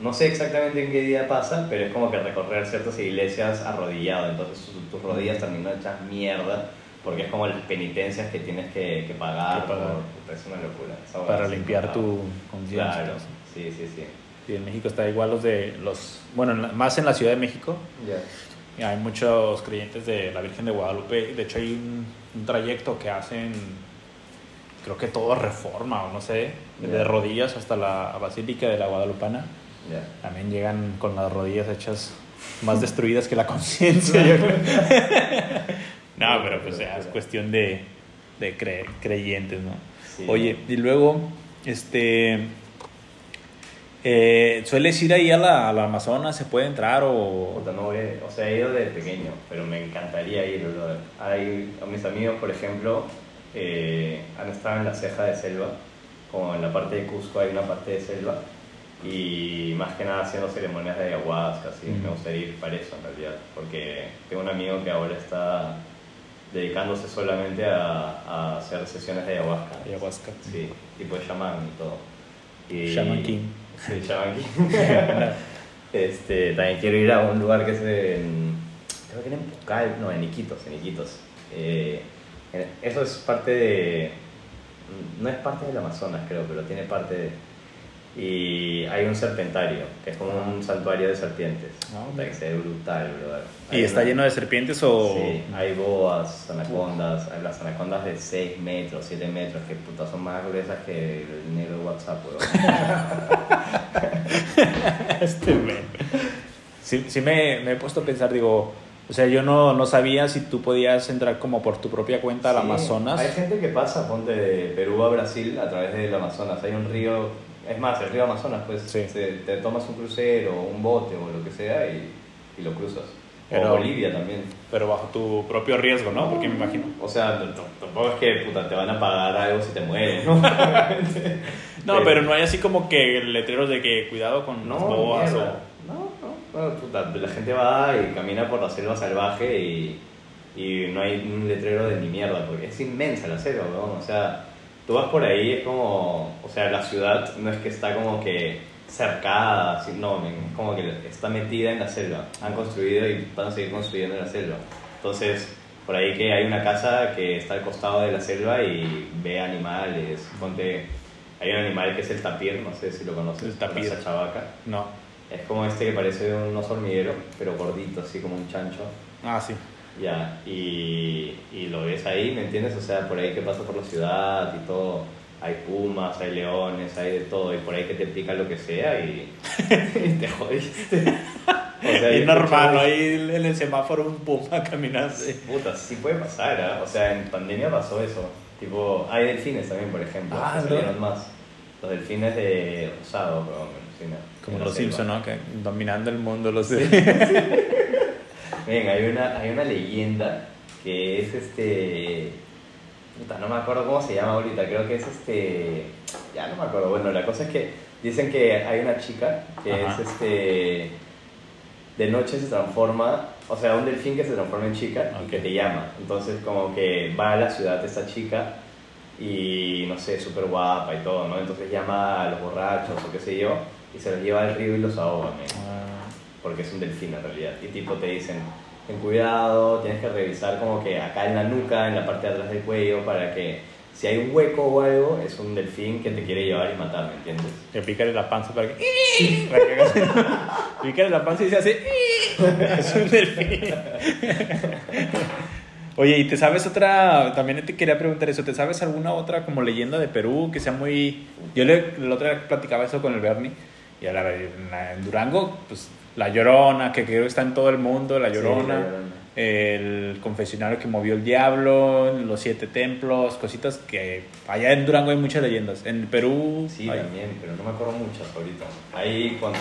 S2: no sé exactamente en qué día pasa, pero es como que recorrer ciertas iglesias arrodillado, entonces tus, rodillas terminan hechas mierda, porque es como las penitencias que tienes que, que pagar.
S1: Que pagar.
S2: por- es una locura.
S1: Para limpiar tu conciencia.
S2: Claro, sí, sí, sí.
S1: Sí, en México está igual los de los... Bueno, más en la Ciudad de México.
S2: Ya.
S1: y Hay muchos creyentes de la Virgen de Guadalupe. De hecho, hay un, un trayecto que hacen, creo que todo reforma o no sé, de rodillas hasta la Basílica de la Guadalupana.
S2: Ya.
S1: También llegan con las rodillas hechas más destruidas que la conciencia. no, pero pues ya es cuestión de, de cre- creyentes, ¿no?
S2: Sí.
S1: Oye, y luego, este... eh, ¿Sueles ir ahí a la, a la Amazonas? ¿Se puede entrar o...?
S2: Puta, no voy, o sea, he ido de pequeño, pero me encantaría ir. Hay, a mis amigos, por ejemplo, eh, han estado en la ceja de selva, como en la parte de Cusco hay una parte de selva, y más que nada haciendo ceremonias de ayahuasca, así,
S1: Mm.
S2: me gustaría ir para eso en realidad, porque tengo un amigo que ahora está dedicándose solamente a, a hacer sesiones de ayahuasca.
S1: Ayahuasca.
S2: Sí, tipo de chamán y todo. Y,
S1: Shaman King.
S2: Shaman King. Este, también quiero ir a un lugar que es en. Creo que era en Pucal, no, en Iquitos, en Iquitos. Eh, eso es parte de. No es parte del Amazonas, creo, pero tiene parte de. Y hay un serpentario, que es como un santuario de serpientes.
S1: Ah,
S2: Puta, que brutal, brother.
S1: ¿Y está
S2: una-
S1: lleno de serpientes o...?
S2: Sí, hay boas, anacondas, hay las anacondas de 6 metros, 7 metros, que puta son más gruesas que el negro de WhatsApp,
S1: este men. sí, sí me, me he puesto a pensar, digo, o sea, yo no, no sabía si tú podías entrar como por tu propia cuenta al
S2: Sí,
S1: Amazonas.
S2: Hay gente que pasa, ponte de Perú a Brasil a través del Amazonas. Hay un río, es más, el río Amazonas, pues
S1: Sí.
S2: se- te tomas un crucero, un bote o lo que sea y, y lo cruzas.
S1: Pero-
S2: o Bolivia también.
S1: Pero bajo tu propio riesgo, ¿no? Porque me imagino.
S2: O sea, tampoco es que puta, te van a pagar algo si te mueres, ¿no?
S1: No, pero no hay así como que letreros de que cuidado con las
S2: No,
S1: boas
S2: mierda. no, no. Bueno, puta, la gente va y camina por la selva salvaje y, y no hay un letrero de ni mierda, porque es inmensa la selva, weón. O sea, tú vas por ahí, es como. O sea, la ciudad no es que está como que cercada, no, es como que está metida en la selva. Han construido y van a seguir construyendo en la selva. Entonces, por ahí que hay una casa que está al costado de la selva y ve animales. Ponte. Hay un animal que es el tapir, no sé si lo conoces.
S1: El tapir.
S2: Esa chavaca.
S1: No.
S2: Es como este que parece un oso hormiguero, pero gordito, así como un chancho.
S1: Ah, sí.
S2: Ya, y, y lo ves ahí, ¿me entiendes? O sea, por ahí que pasa por la ciudad y todo. Hay pumas, hay leones, hay de todo, y por ahí que te pica lo que sea y, y te jodiste. O sea,
S1: y normal, ahí en el semáforo un puma caminando.
S2: Puta, sí puede pasar, ¿ah? O sea, en pandemia pasó eso. Tipo, hay delfines también, por ejemplo.
S1: Ah,
S2: que
S1: ¿verdad?
S2: salieron más. Los delfines de rosado, pero.
S1: Como los
S2: selva.
S1: Simpson, ¿no? Que dominando el mundo los de...
S2: Ven, hay una, hay una leyenda que es este. No me acuerdo cómo se llama ahorita, creo que es este. Ya no me acuerdo. Bueno, la cosa es que dicen que hay una chica que
S1: Ajá.
S2: es este. De noche se transforma, o sea, un delfín que se transforma en chica y que te llama. Entonces, como que va a la ciudad esta chica y no sé, súper guapa y todo, ¿no? Entonces llama a los borrachos o qué sé yo y se los lleva al río y los ahoga, men
S1: Ah,
S2: porque es un delfín en realidad. Y tipo te dicen, ten cuidado, tienes que revisar como que acá en la nuca, en la parte de atrás del cuello, para que si hay un hueco o algo, es un delfín que te quiere llevar y matar, ¿me entiendes?
S1: que pícale la panza para que... para que pícale la panza y se hace... es un delfín. Oye, ¿y te sabes otra? También te quería preguntar eso. ¿Te sabes alguna otra como leyenda de Perú que sea muy... Yo le, la otra vez platicaba eso con el Bernie. Y a la- en Durango, pues La Llorona, que creo que está en todo el mundo, La
S2: Sí,
S1: Llorona.
S2: La Llorona.
S1: el confesionario que movió el diablo, los siete templos, cositas que allá en Durango hay muchas leyendas. En Perú
S2: Sí,
S1: hay-
S2: también, pero no me acuerdo muchas ahorita. Ahí, ponte,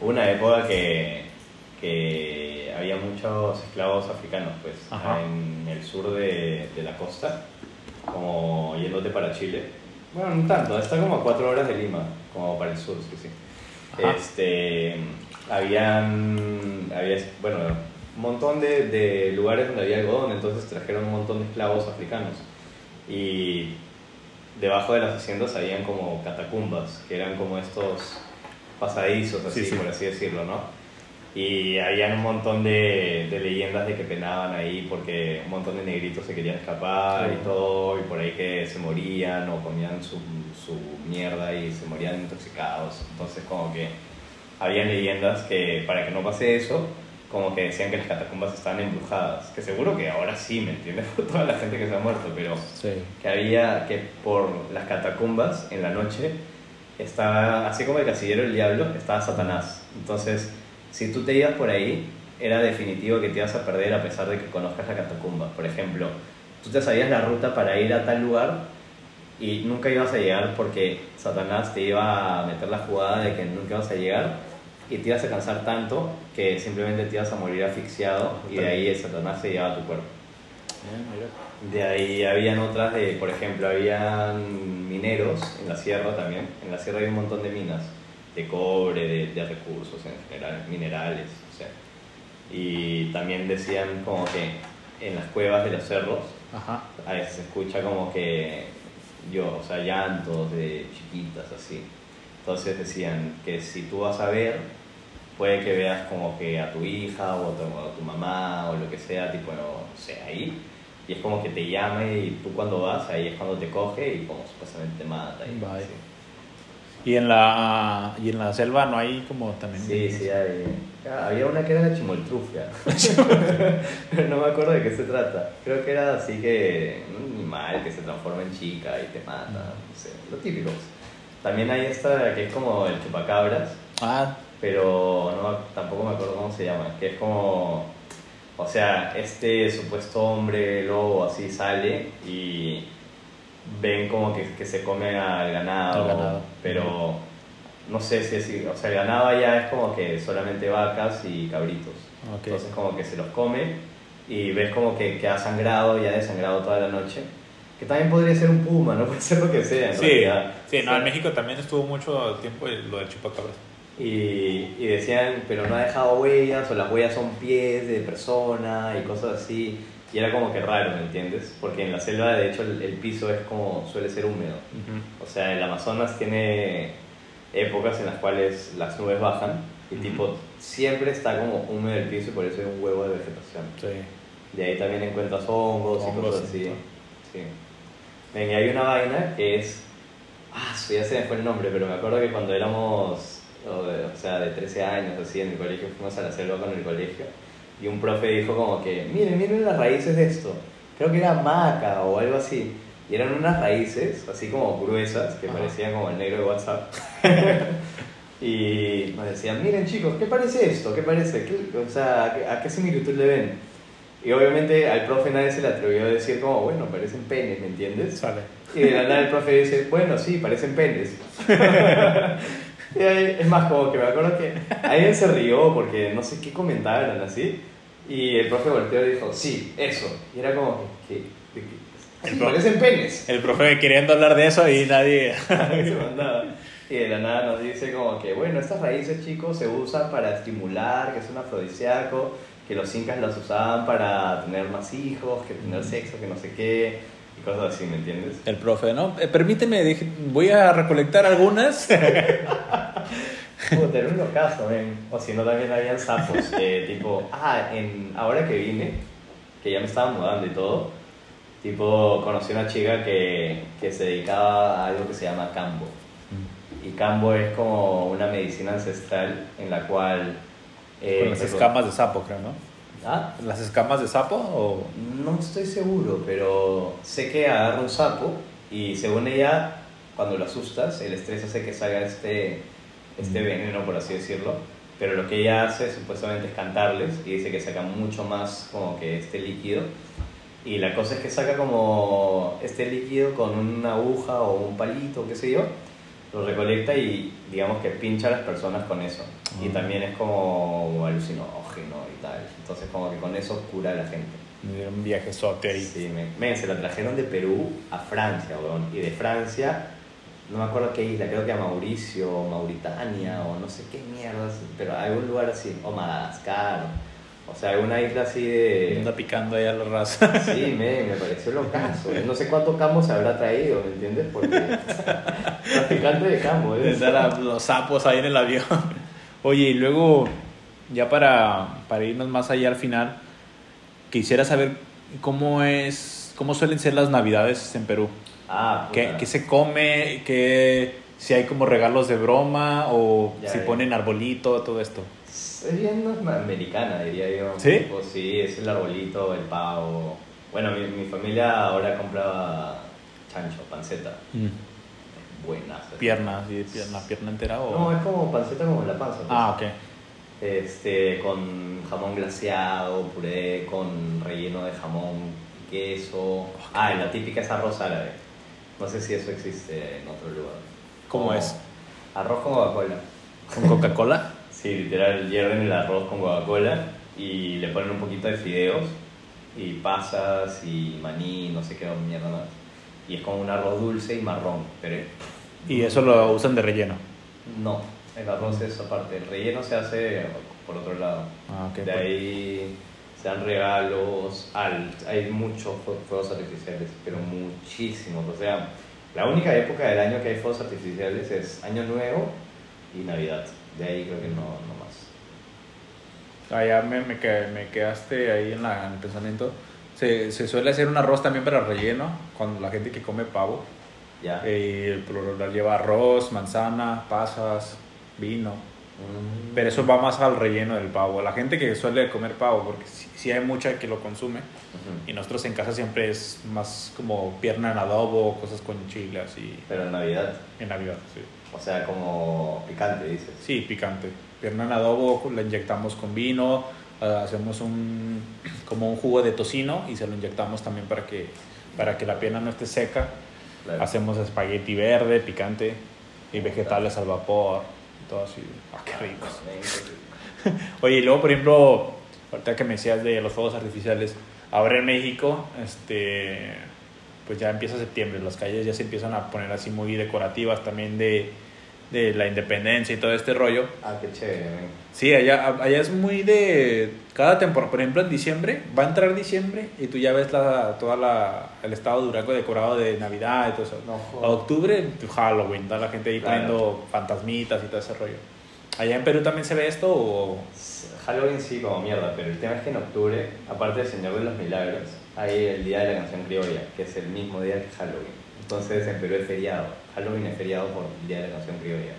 S2: una época que, que había muchos esclavos africanos, pues,
S1: Ajá.
S2: en el sur de, de la costa, como yéndote para Chile. Bueno, no tanto, está como a cuatro horas de Lima, como para el sur, sí, sí.
S1: Ajá.
S2: Este, habían, había, bueno, un montón de, de lugares donde había algodón, entonces trajeron un montón de esclavos africanos. Y debajo de las haciendas habían como catacumbas, que eran como estos pasadizos, así
S1: Sí, sí.
S2: por así decirlo, ¿no? Y habían un montón de, de leyendas de que penaban ahí porque un montón de negritos se querían escapar y
S1: Claro.
S2: todo, y por ahí que se morían o comían su, su mierda y se morían intoxicados. Entonces como que habían leyendas que para que no pase eso, como que decían que las catacumbas estaban embrujadas. Que seguro que ahora sí, ¿me entiendes? Por toda la gente que se ha muerto, pero
S1: Sí.
S2: que había que por las catacumbas en la noche estaba, así como el casillero del diablo, estaba Satanás. Entonces, si tú te ibas por ahí, era definitivo que te ibas a perder a pesar de que conozcas la catacumba. Por ejemplo, tú te sabías la ruta para ir a tal lugar y nunca ibas a llegar porque Satanás te iba a meter la jugada de que nunca ibas a llegar y te ibas a cansar tanto que simplemente te ibas a morir asfixiado y de ahí el Satanás se llevaba tu cuerpo. De ahí habían otras de, por ejemplo, habían mineros en la sierra también. En la sierra hay un montón de minas de cobre, de, de recursos en general, minerales, o sea. Y también decían como que en las cuevas de los cerros
S1: Ajá.
S2: a veces se escucha como que yo, o sea, llantos de chiquitas así. Entonces decían que si tú vas a ver, puede que veas como que a tu hija o a tu, o a tu mamá o lo que sea, tipo, no sé, ahí. Y es como que te llame y tú cuando vas, ahí es cuando te coge y como supuestamente te mata. Y, sí.
S1: Y en la y en la selva no hay como también
S2: Sí, sí, hay. Ah, había una que era la chimoltrufia. Pero no me acuerdo de qué se trata. Creo que era así que un animal que se transforma en chica y te mata, no sé, lo típico. También hay esta que es como el chupacabras,
S1: Ah,
S2: pero no, tampoco me acuerdo cómo se llama, que es como, o sea, este supuesto hombre lobo así sale y ven como que, que se come al ganado,
S1: ganado.
S2: pero no sé si es, o sea, el ganado allá es como que solamente vacas y cabritos,
S1: ok.
S2: entonces como que se los come y ves como que, que ha sangrado y ha desangrado toda la noche, que también podría ser un puma, no puede ser lo que sea. en
S1: Sí,
S2: realidad.
S1: sí, no,
S2: O sea,
S1: en México también estuvo mucho tiempo lo del chupacabras.
S2: y, y decían, pero no ha dejado huellas, o las huellas son pies de persona y cosas así. Y era como que raro, ¿me entiendes? Porque en la selva, de hecho, el, el piso es como suele ser húmedo. O sea, el Amazonas tiene épocas en las cuales las nubes bajan y
S1: Ujú.
S2: tipo siempre está como húmedo el piso y por eso hay un huevo de vegetación.
S1: Sí.
S2: De ahí también encuentras hongos, y
S1: Hongos,
S2: cosas así.
S1: sí.
S2: Ven, y hay una vaina que es. Ah, ya se me fue el nombre, pero me acuerdo que cuando éramos. O, de- o sea, de 13 años, así, en el colegio, fuimos a la selva con el colegio. Y un profe dijo, como que, miren, miren las raíces de esto. Creo que era maca o algo así. Y eran unas raíces, así como gruesas, que
S1: Ajá.
S2: parecían como el negro de WhatsApp. y nos decían, miren chicos, ¿qué parece esto? ¿Qué parece? ¿Qué- o sea, ¿a qué- ¿a qué similitud le ven? Y obviamente al profe nadie se le atrevió a decir como, bueno, parecen penes, ¿me entiendes? Y de la nada el profe dice, bueno, sí, parecen penes. y ahí, es más, como que me acuerdo que alguien se rió porque no sé qué comentaron así. Y el profe volteó y dijo, sí, eso. Y era como, ¿qué? ¿De qué? Sí,
S1: profe-
S2: parecen penes.
S1: El profe queriendo hablar de eso y nadie.
S2: Nadie se mandaba. Y de la nada nos dice como que, bueno, estas raíces, chicos, se usan para estimular, que es un afrodisíaco, que los incas las usaban para tener más hijos, que tener sexo, que no sé qué, y cosas así, ¿me entiendes?
S1: El profe, ¿no? Eh, permíteme, dije, voy a recolectar algunas.
S2: Puta, era un locazo, men. O si no, también habían sapos. eh, tipo, ah, en, ahora que vine, que ya me estaba mudando y todo, tipo, conocí una chica que, que se dedicaba a algo que se llama cambo. Y cambo es como una medicina ancestral en la cual... eh,
S1: Con las escamas de sapo, creo, ¿no?
S2: ¿Ah?
S1: ¿Las escamas de sapo o...?
S2: No estoy seguro, pero sé que agarra un sapo y según ella, cuando lo asustas, el estrés hace que salga este, este
S1: Mm.
S2: veneno, por así decirlo. Pero lo que ella hace supuestamente es cantarles y dice que saca mucho más como que este líquido. Y la cosa es que saca como este líquido con una aguja o un palito, qué sé yo, lo recolecta y digamos que pincha a las personas con eso. Y
S1: Ah.
S2: también es como alucinógeno y tal. Entonces como que con eso cura a la gente.
S1: Me dieron un viajezote ahí.
S2: Sí, me, men, se la trajeron de Perú a Francia, weón. Y de Francia, no me acuerdo qué isla, creo que a Mauricio, o Mauritania, o no sé qué mierdas, pero a algún lugar así, o Madagascar, o, o sea, alguna isla así de...
S1: Anda picando ahí a la raza.
S2: Sí, men, me pareció locazo. No sé cuánto cambo se habrá traído, ¿me entiendes? Porque traficante de cambo, ¿eh?
S1: Los sapos ahí en el avión. Oye, y luego, ya para, para irnos más allá al final, quisiera saber cómo es, cómo suelen ser las navidades en Perú.
S2: Ah,
S1: ¿Qué, qué se come? ¿Qué, si hay como regalos de broma o
S2: Ya
S1: si ponen arbolito, todo esto?
S2: Es bien americana, diría yo.
S1: ¿Sí?
S2: Tipo, sí, es el arbolito, el pavo. Bueno, mi, mi familia ahora compraba chancho, panceta. Buenas.
S1: Pierna, sí, pierna, pierna entera o...
S2: No, es como panceta como la panza. pues.
S1: ah, ok.
S2: Este, con jamón glaseado, puré, con relleno de jamón queso. Ah, y la típica es arroz árabe. No sé si eso existe en otro lugar.
S1: ¿Cómo
S2: Como
S1: es?
S2: Arroz con Coca-Cola.
S1: ¿Con Coca-Cola?
S2: Sí, literal, hierven el arroz con Coca-Cola y le ponen un poquito de fideos y pasas y maní, no sé qué mierda más. Y es como un arroz dulce y marrón, pero
S1: y eso lo usan de relleno.
S2: no, el arroz es aparte, el relleno se hace por otro lado.
S1: Ah, ok.
S2: De ahí se dan regalos, al- hay muchos fue- fuegos artificiales, pero muchísimos. O sea, la única época del año que hay fuegos artificiales es Año Nuevo y Navidad. De ahí creo que no, no más.
S1: Ah, ya me, me, me quedaste ahí en, la, en el pensamiento. Se, se suele hacer un arroz también para relleno, cuando la gente que come pavo.
S2: ¿Ya?
S1: Eh, lo regular lleva arroz, manzana, pasas, vino.
S2: Mm.
S1: Pero eso va más al relleno del pavo. La gente que suele comer pavo, porque sí, sí hay mucha que lo consume.
S2: Ujú.
S1: Y nosotros en casa siempre es más como pierna en adobo, cosas con chile así.
S2: Pero en Navidad,
S1: En Navidad, sí.
S2: O sea, como picante, dices.
S1: Sí, picante. Pierna en adobo la inyectamos con vino, ah, hacemos un como un jugo de tocino y se lo inyectamos también para que para que la pierna no esté seca.
S2: Claro.
S1: Hacemos espagueti verde, picante y vegetales al vapor, y todo así. Ah, qué rico. Oye, y luego, por ejemplo, ahorita que me decías de los fuegos artificiales, ahora en México, este, pues ya empieza septiembre, las calles ya se empiezan a poner así muy decorativas también de, de la independencia y todo este rollo.
S2: Ah, qué chévere.
S1: Sí, allá, allá es muy de cada temporada. Por ejemplo, en diciembre, va a entrar diciembre y tú ya ves la, toda la, el estado de Durango decorado de Navidad y todo eso.
S2: No
S1: A octubre, tu Halloween, está la gente ahí
S2: Claro.
S1: poniendo fantasmitas y todo ese rollo. ¿Allá en Perú también se ve esto o...?
S2: Halloween sí, como mierda, pero el tema es que en octubre, aparte del Señor de los Milagros, hay el Día de la Canción Criolla, que es el mismo día que Halloween. Entonces en Perú es feriado. Halloween es feriado por el Día de la Canción Criolla.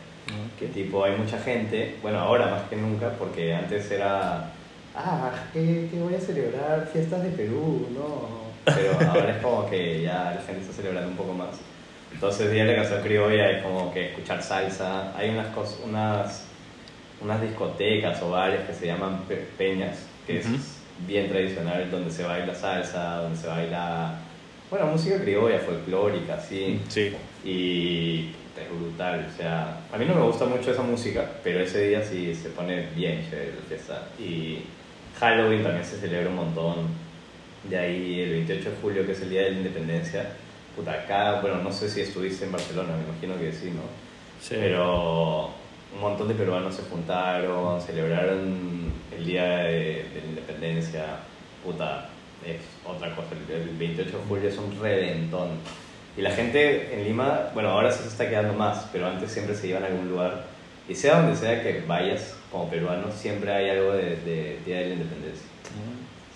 S2: Que tipo, hay mucha gente, bueno, ahora más que nunca, porque antes era, ah, que, que voy a celebrar fiestas de Perú, no. Pero ahora es como que ya la gente está celebrando un poco más. Entonces, Día de la Canción Criolla es como que escuchar salsa. Hay unas, cos- unas, unas discotecas o bares que se llaman pe- peñas, que
S1: Ujú.
S2: es bien tradicional, donde se baila salsa, donde se baila, bueno, música criolla, folclórica, sí.
S1: Sí.
S2: Y es brutal, o sea, a mí no me gusta mucho esa música, pero ese día sí se pone bien chévere la fiesta. Y Halloween también se celebra un montón. De ahí el 28 de julio, que es el Día de la Independencia. Puta, acá, bueno, no sé si estuviste en Barcelona, me imagino que sí, ¿no?
S1: Sí.
S2: Pero un montón de peruanos se juntaron, celebraron el Día de, de la Independencia. Puta, es otra cosa. El, el 28 de julio es un reventón. Y la gente en Lima, bueno, ahora sí se está quedando más, pero antes siempre se iban a algún lugar. Y sea donde sea que vayas como peruano, siempre hay algo de, de Día de la Independencia.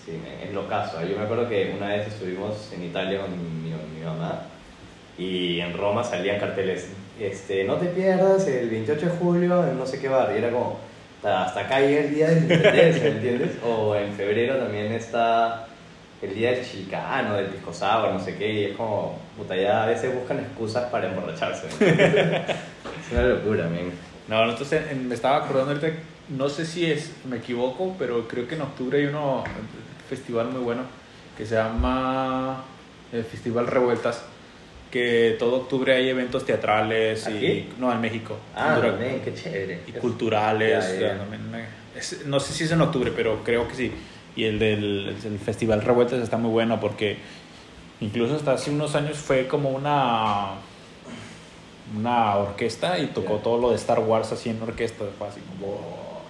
S2: Sí, men, es lo caso. Yo me acuerdo que una vez estuvimos en Italia con mi, mi mamá y en Roma salían carteles, este, no te pierdas el 28 de julio en no sé qué bar. Y era como, hasta, acá llega el día de la independencia, ¿me entiendes? O en febrero también está el día del chicano, del pisco sour, no sé qué. Y es como, puta, ya a veces buscan excusas para emborracharse. es una locura, men.
S1: No, nosotros en- en- me estaba acordando ahorita, no sé si es, me equivoco, pero creo que en octubre hay uno, un festival muy bueno, que se llama el Festival Revueltas, que todo octubre hay eventos teatrales y...
S2: ¿Aquí?
S1: No, en México.
S2: Ah,
S1: Dura-
S2: men, qué chévere.
S1: y culturales. También, eh, es- no sé si es en octubre, pero creo que sí. Y el del el Festival Revueltas está muy bueno porque incluso hasta hace unos años fue como una una orquesta y tocó todo lo de Star Wars así en orquesta. Fue así como...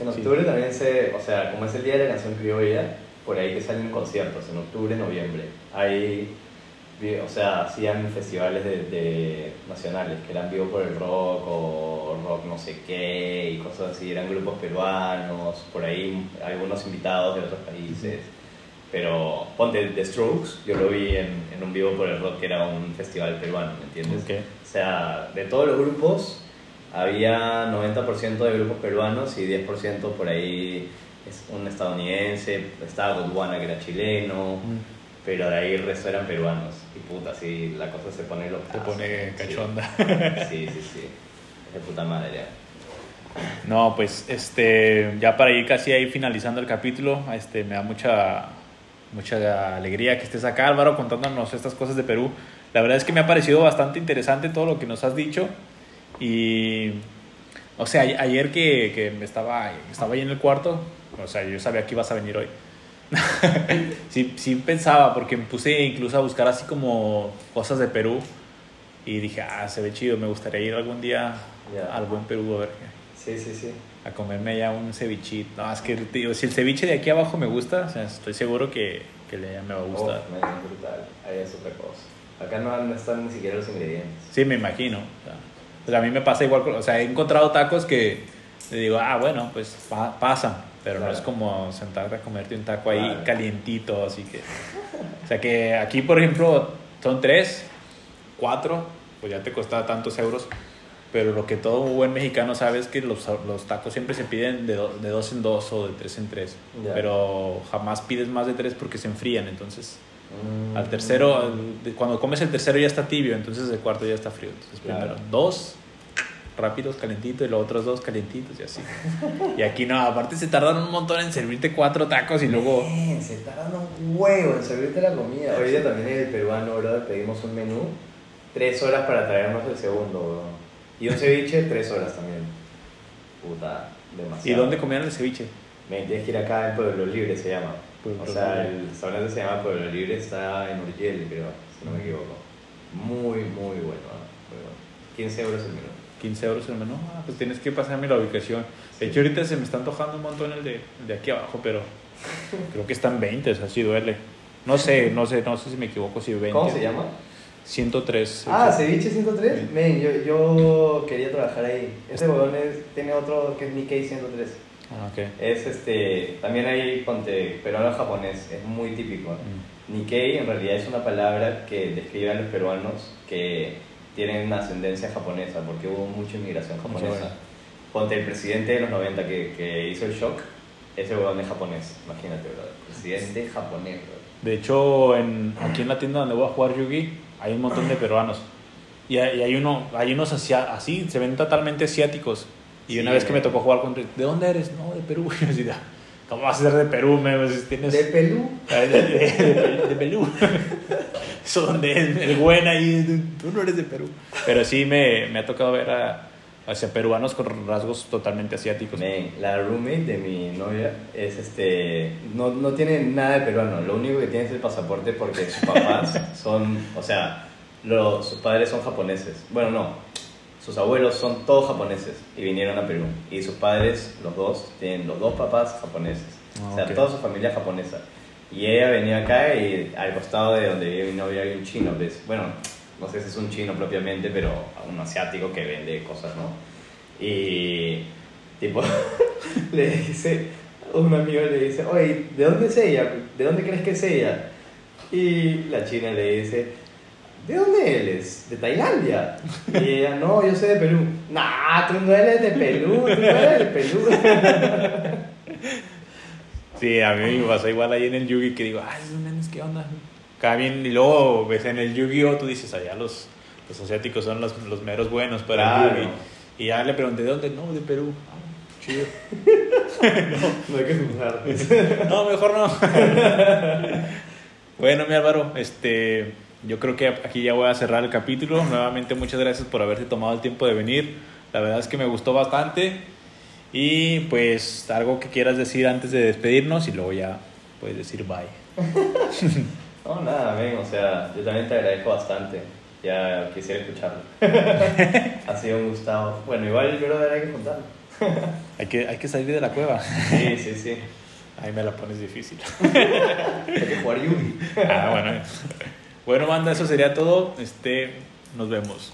S2: En
S1: Sí.
S2: octubre también se, o sea, como es el día de la canción criolla, por ahí que salen conciertos, en octubre, noviembre. Hay, o sea, hacían festivales de, de nacionales, que eran vivo por el rock o rock no sé qué y cosas así, eran grupos peruanos, por ahí algunos invitados de otros países. Pero ponte The Strokes, yo lo vi en, en un vivo por el rock que era un festival peruano, ¿me entiendes? O sea, de todos los grupos, había 90% de grupos peruanos y 10% por ahí es un estadounidense, estaba Godwana que era chileno, pero de ahí el resto eran peruanos. Y puta, sí, la cosa se pone loca.
S1: Te pone cachonda.
S2: Sí, sí, sí. Es de puta madre.
S1: No, pues este, ya para ir casi ahí finalizando el capítulo, este, me da mucha, mucha alegría que estés acá, Álvaro, contándonos estas cosas de Perú. La verdad es que me ha parecido bastante interesante todo lo que nos has dicho. Y, o sea, ayer que, que me estaba, estaba ahí en el cuarto, o sea, yo sabía que ibas a venir hoy. sí, sí pensaba, porque me puse incluso a buscar así como cosas de Perú. Y dije, ah, se ve chido, me gustaría ir algún día
S2: Ya.
S1: al buen Perú a ver
S2: Sí, sí, sí.
S1: a comerme ya un cevichito. No, es que tío, si el ceviche de aquí abajo me gusta, o sea, estoy seguro que, que le, me va a gustar.
S2: Oh, man, brutal. Ahí es otra cosa. Acá no, no están ni siquiera los ingredientes.
S1: Sí, me imagino. O sea, sea, a mí me pasa igual, o sea, he encontrado tacos que le digo, ah, bueno, pues pa- pasan, pero no
S2: Claro.
S1: es como sentarte a comerte un taco ahí
S2: Claro.
S1: calientito, así que... O sea, que aquí, por ejemplo, son tres, cuatro, pues ya te cuesta tantos euros. Pero lo que todo buen mexicano sabe es que los, los tacos siempre se piden de, do- de dos en dos o de tres en tres.
S2: Ya.
S1: Pero jamás pides más de tres porque se enfrían. Entonces,
S2: Mm.
S1: al tercero, cuando comes el tercero ya está tibio, entonces el cuarto ya está frío. Entonces,
S2: Claro.
S1: primero dos rápidos, calentitos, y los otros dos calentitos y así. y aquí no, aparte se tardan un montón en servirte cuatro tacos y luego.
S2: Men, se tardan un huevo en servirte la comida. Hoy día también en el peruano, brother, pedimos un menú. Tres horas para traernos el segundo, bro. Y un ceviche, tres horas también. Puta, demasiado.
S1: ¿Y dónde comían el ceviche?
S2: Men, tienes que ir acá en Pueblo Libre, se llama.
S1: Pueblo
S2: o sea,
S1: Libre.
S2: el restaurante se llama Pueblo Libre, está en Urgel, creo, si no me equivoco. Muy, muy bueno, muy bueno. 15 euros el menú.
S1: 15 euros el menú. Ah, pues tienes que pasarme la ubicación. De hecho, ahorita se me está antojando un montón el de, el de aquí abajo, pero creo que están 20, o sea, sí duele. No sé, no sé, no sé si me equivoco, si 20.
S2: ¿Cómo se llama?
S1: 103.
S2: Ah,
S1: sí.
S2: Ceviche 103.
S1: Sí.
S2: Men, yo, yo quería trabajar ahí. Este bodón es- tiene otro que es Nikkei 103.
S1: Ah, ok.
S2: Es este, también hay, ponte, peruano-japonés, es muy típico.
S1: Mm.
S2: Nikkei en realidad es una palabra que describe a los peruanos que tienen una ascendencia japonesa, porque hubo mucha inmigración
S1: Mucho
S2: japonesa.
S1: bueno.
S2: Ponte el presidente de los 90 que, que hizo el shock, ese huevón es japonés, imagínate, brother. Presidente japonés, brother.
S1: De hecho, en, aquí en la tienda donde voy a jugar Yugi, hay un montón de peruanos. Y hay, y hay uno, hay unos asia- así, se ven totalmente asiáticos. Y
S2: Sí,
S1: una vez que me tocó jugar contra ¿de dónde eres? No, de Perú. Y yo así, "Ah, ¿cómo vas a ser de Perú? Me, Pues, tienes...
S2: De Pelú.
S1: Ay, de, de- de- de Perú. Eso donde es el buen ahí, tú no eres de Perú. Pero sí me, me ha tocado ver a, hacia peruanos con rasgos totalmente asiáticos.
S2: Men, la roommate de mi novia es este. No, no tiene nada de peruano, lo único que tiene es el pasaporte porque sus papás son. O sea, los, sus padres son japoneses. Bueno, no. Sus abuelos son todos japoneses y vinieron a Perú. Y sus padres, los dos, tienen los dos papás japonenes.
S1: Ah,
S2: o sea, toda su familia japonesa. Y ella venía acá y al costado de donde vive mi novia hay un chino, ¿ves? Bueno, no sé si es un chino propiamente, pero un asiático que vende cosas, ¿no? Y tipo, le dice, un amigo le dice, oye, ¿de dónde es ella? ¿De dónde crees que es ella? Y la china le dice, ¿de dónde eres? ¿De Tailandia? Y ella, no, yo soy de Perú. Nah, tú no eres de Perú, tú no eres de Perú.
S1: Sí, a mí me pasa igual ahí en el Yugi que digo, ay, esos nenes, ¿qué onda? Cada bien, y luego ves en el Yu-Gi-Oh! tú dices, allá los, los asiáticos son los, los meros buenos para el Yugi. Y ya le pregunté, ¿de dónde? No, de Perú. Ah, chido.
S2: No hay que juzgar.
S1: No, mejor no. bueno, mi Álvaro, este, yo creo que aquí ya voy a cerrar el capítulo. Nuevamente, muchas gracias por haberte tomado el tiempo de venir. La verdad es que me gustó bastante. Y pues, algo que quieras decir antes de despedirnos y luego ya puedes decir bye.
S2: No, nada, men, o sea, yo también te agradezco bastante. Ya quisiera escucharlo. ha sido un gustado. Bueno, igual yo lo daré que contar.
S1: Hay que, hay que salir de la cueva.
S2: Sí, sí, sí.
S1: Ahí me la pones difícil.
S2: Hay que jugar Yugi.
S1: Ah, bueno. Bueno, banda, eso sería todo. Este, nos vemos.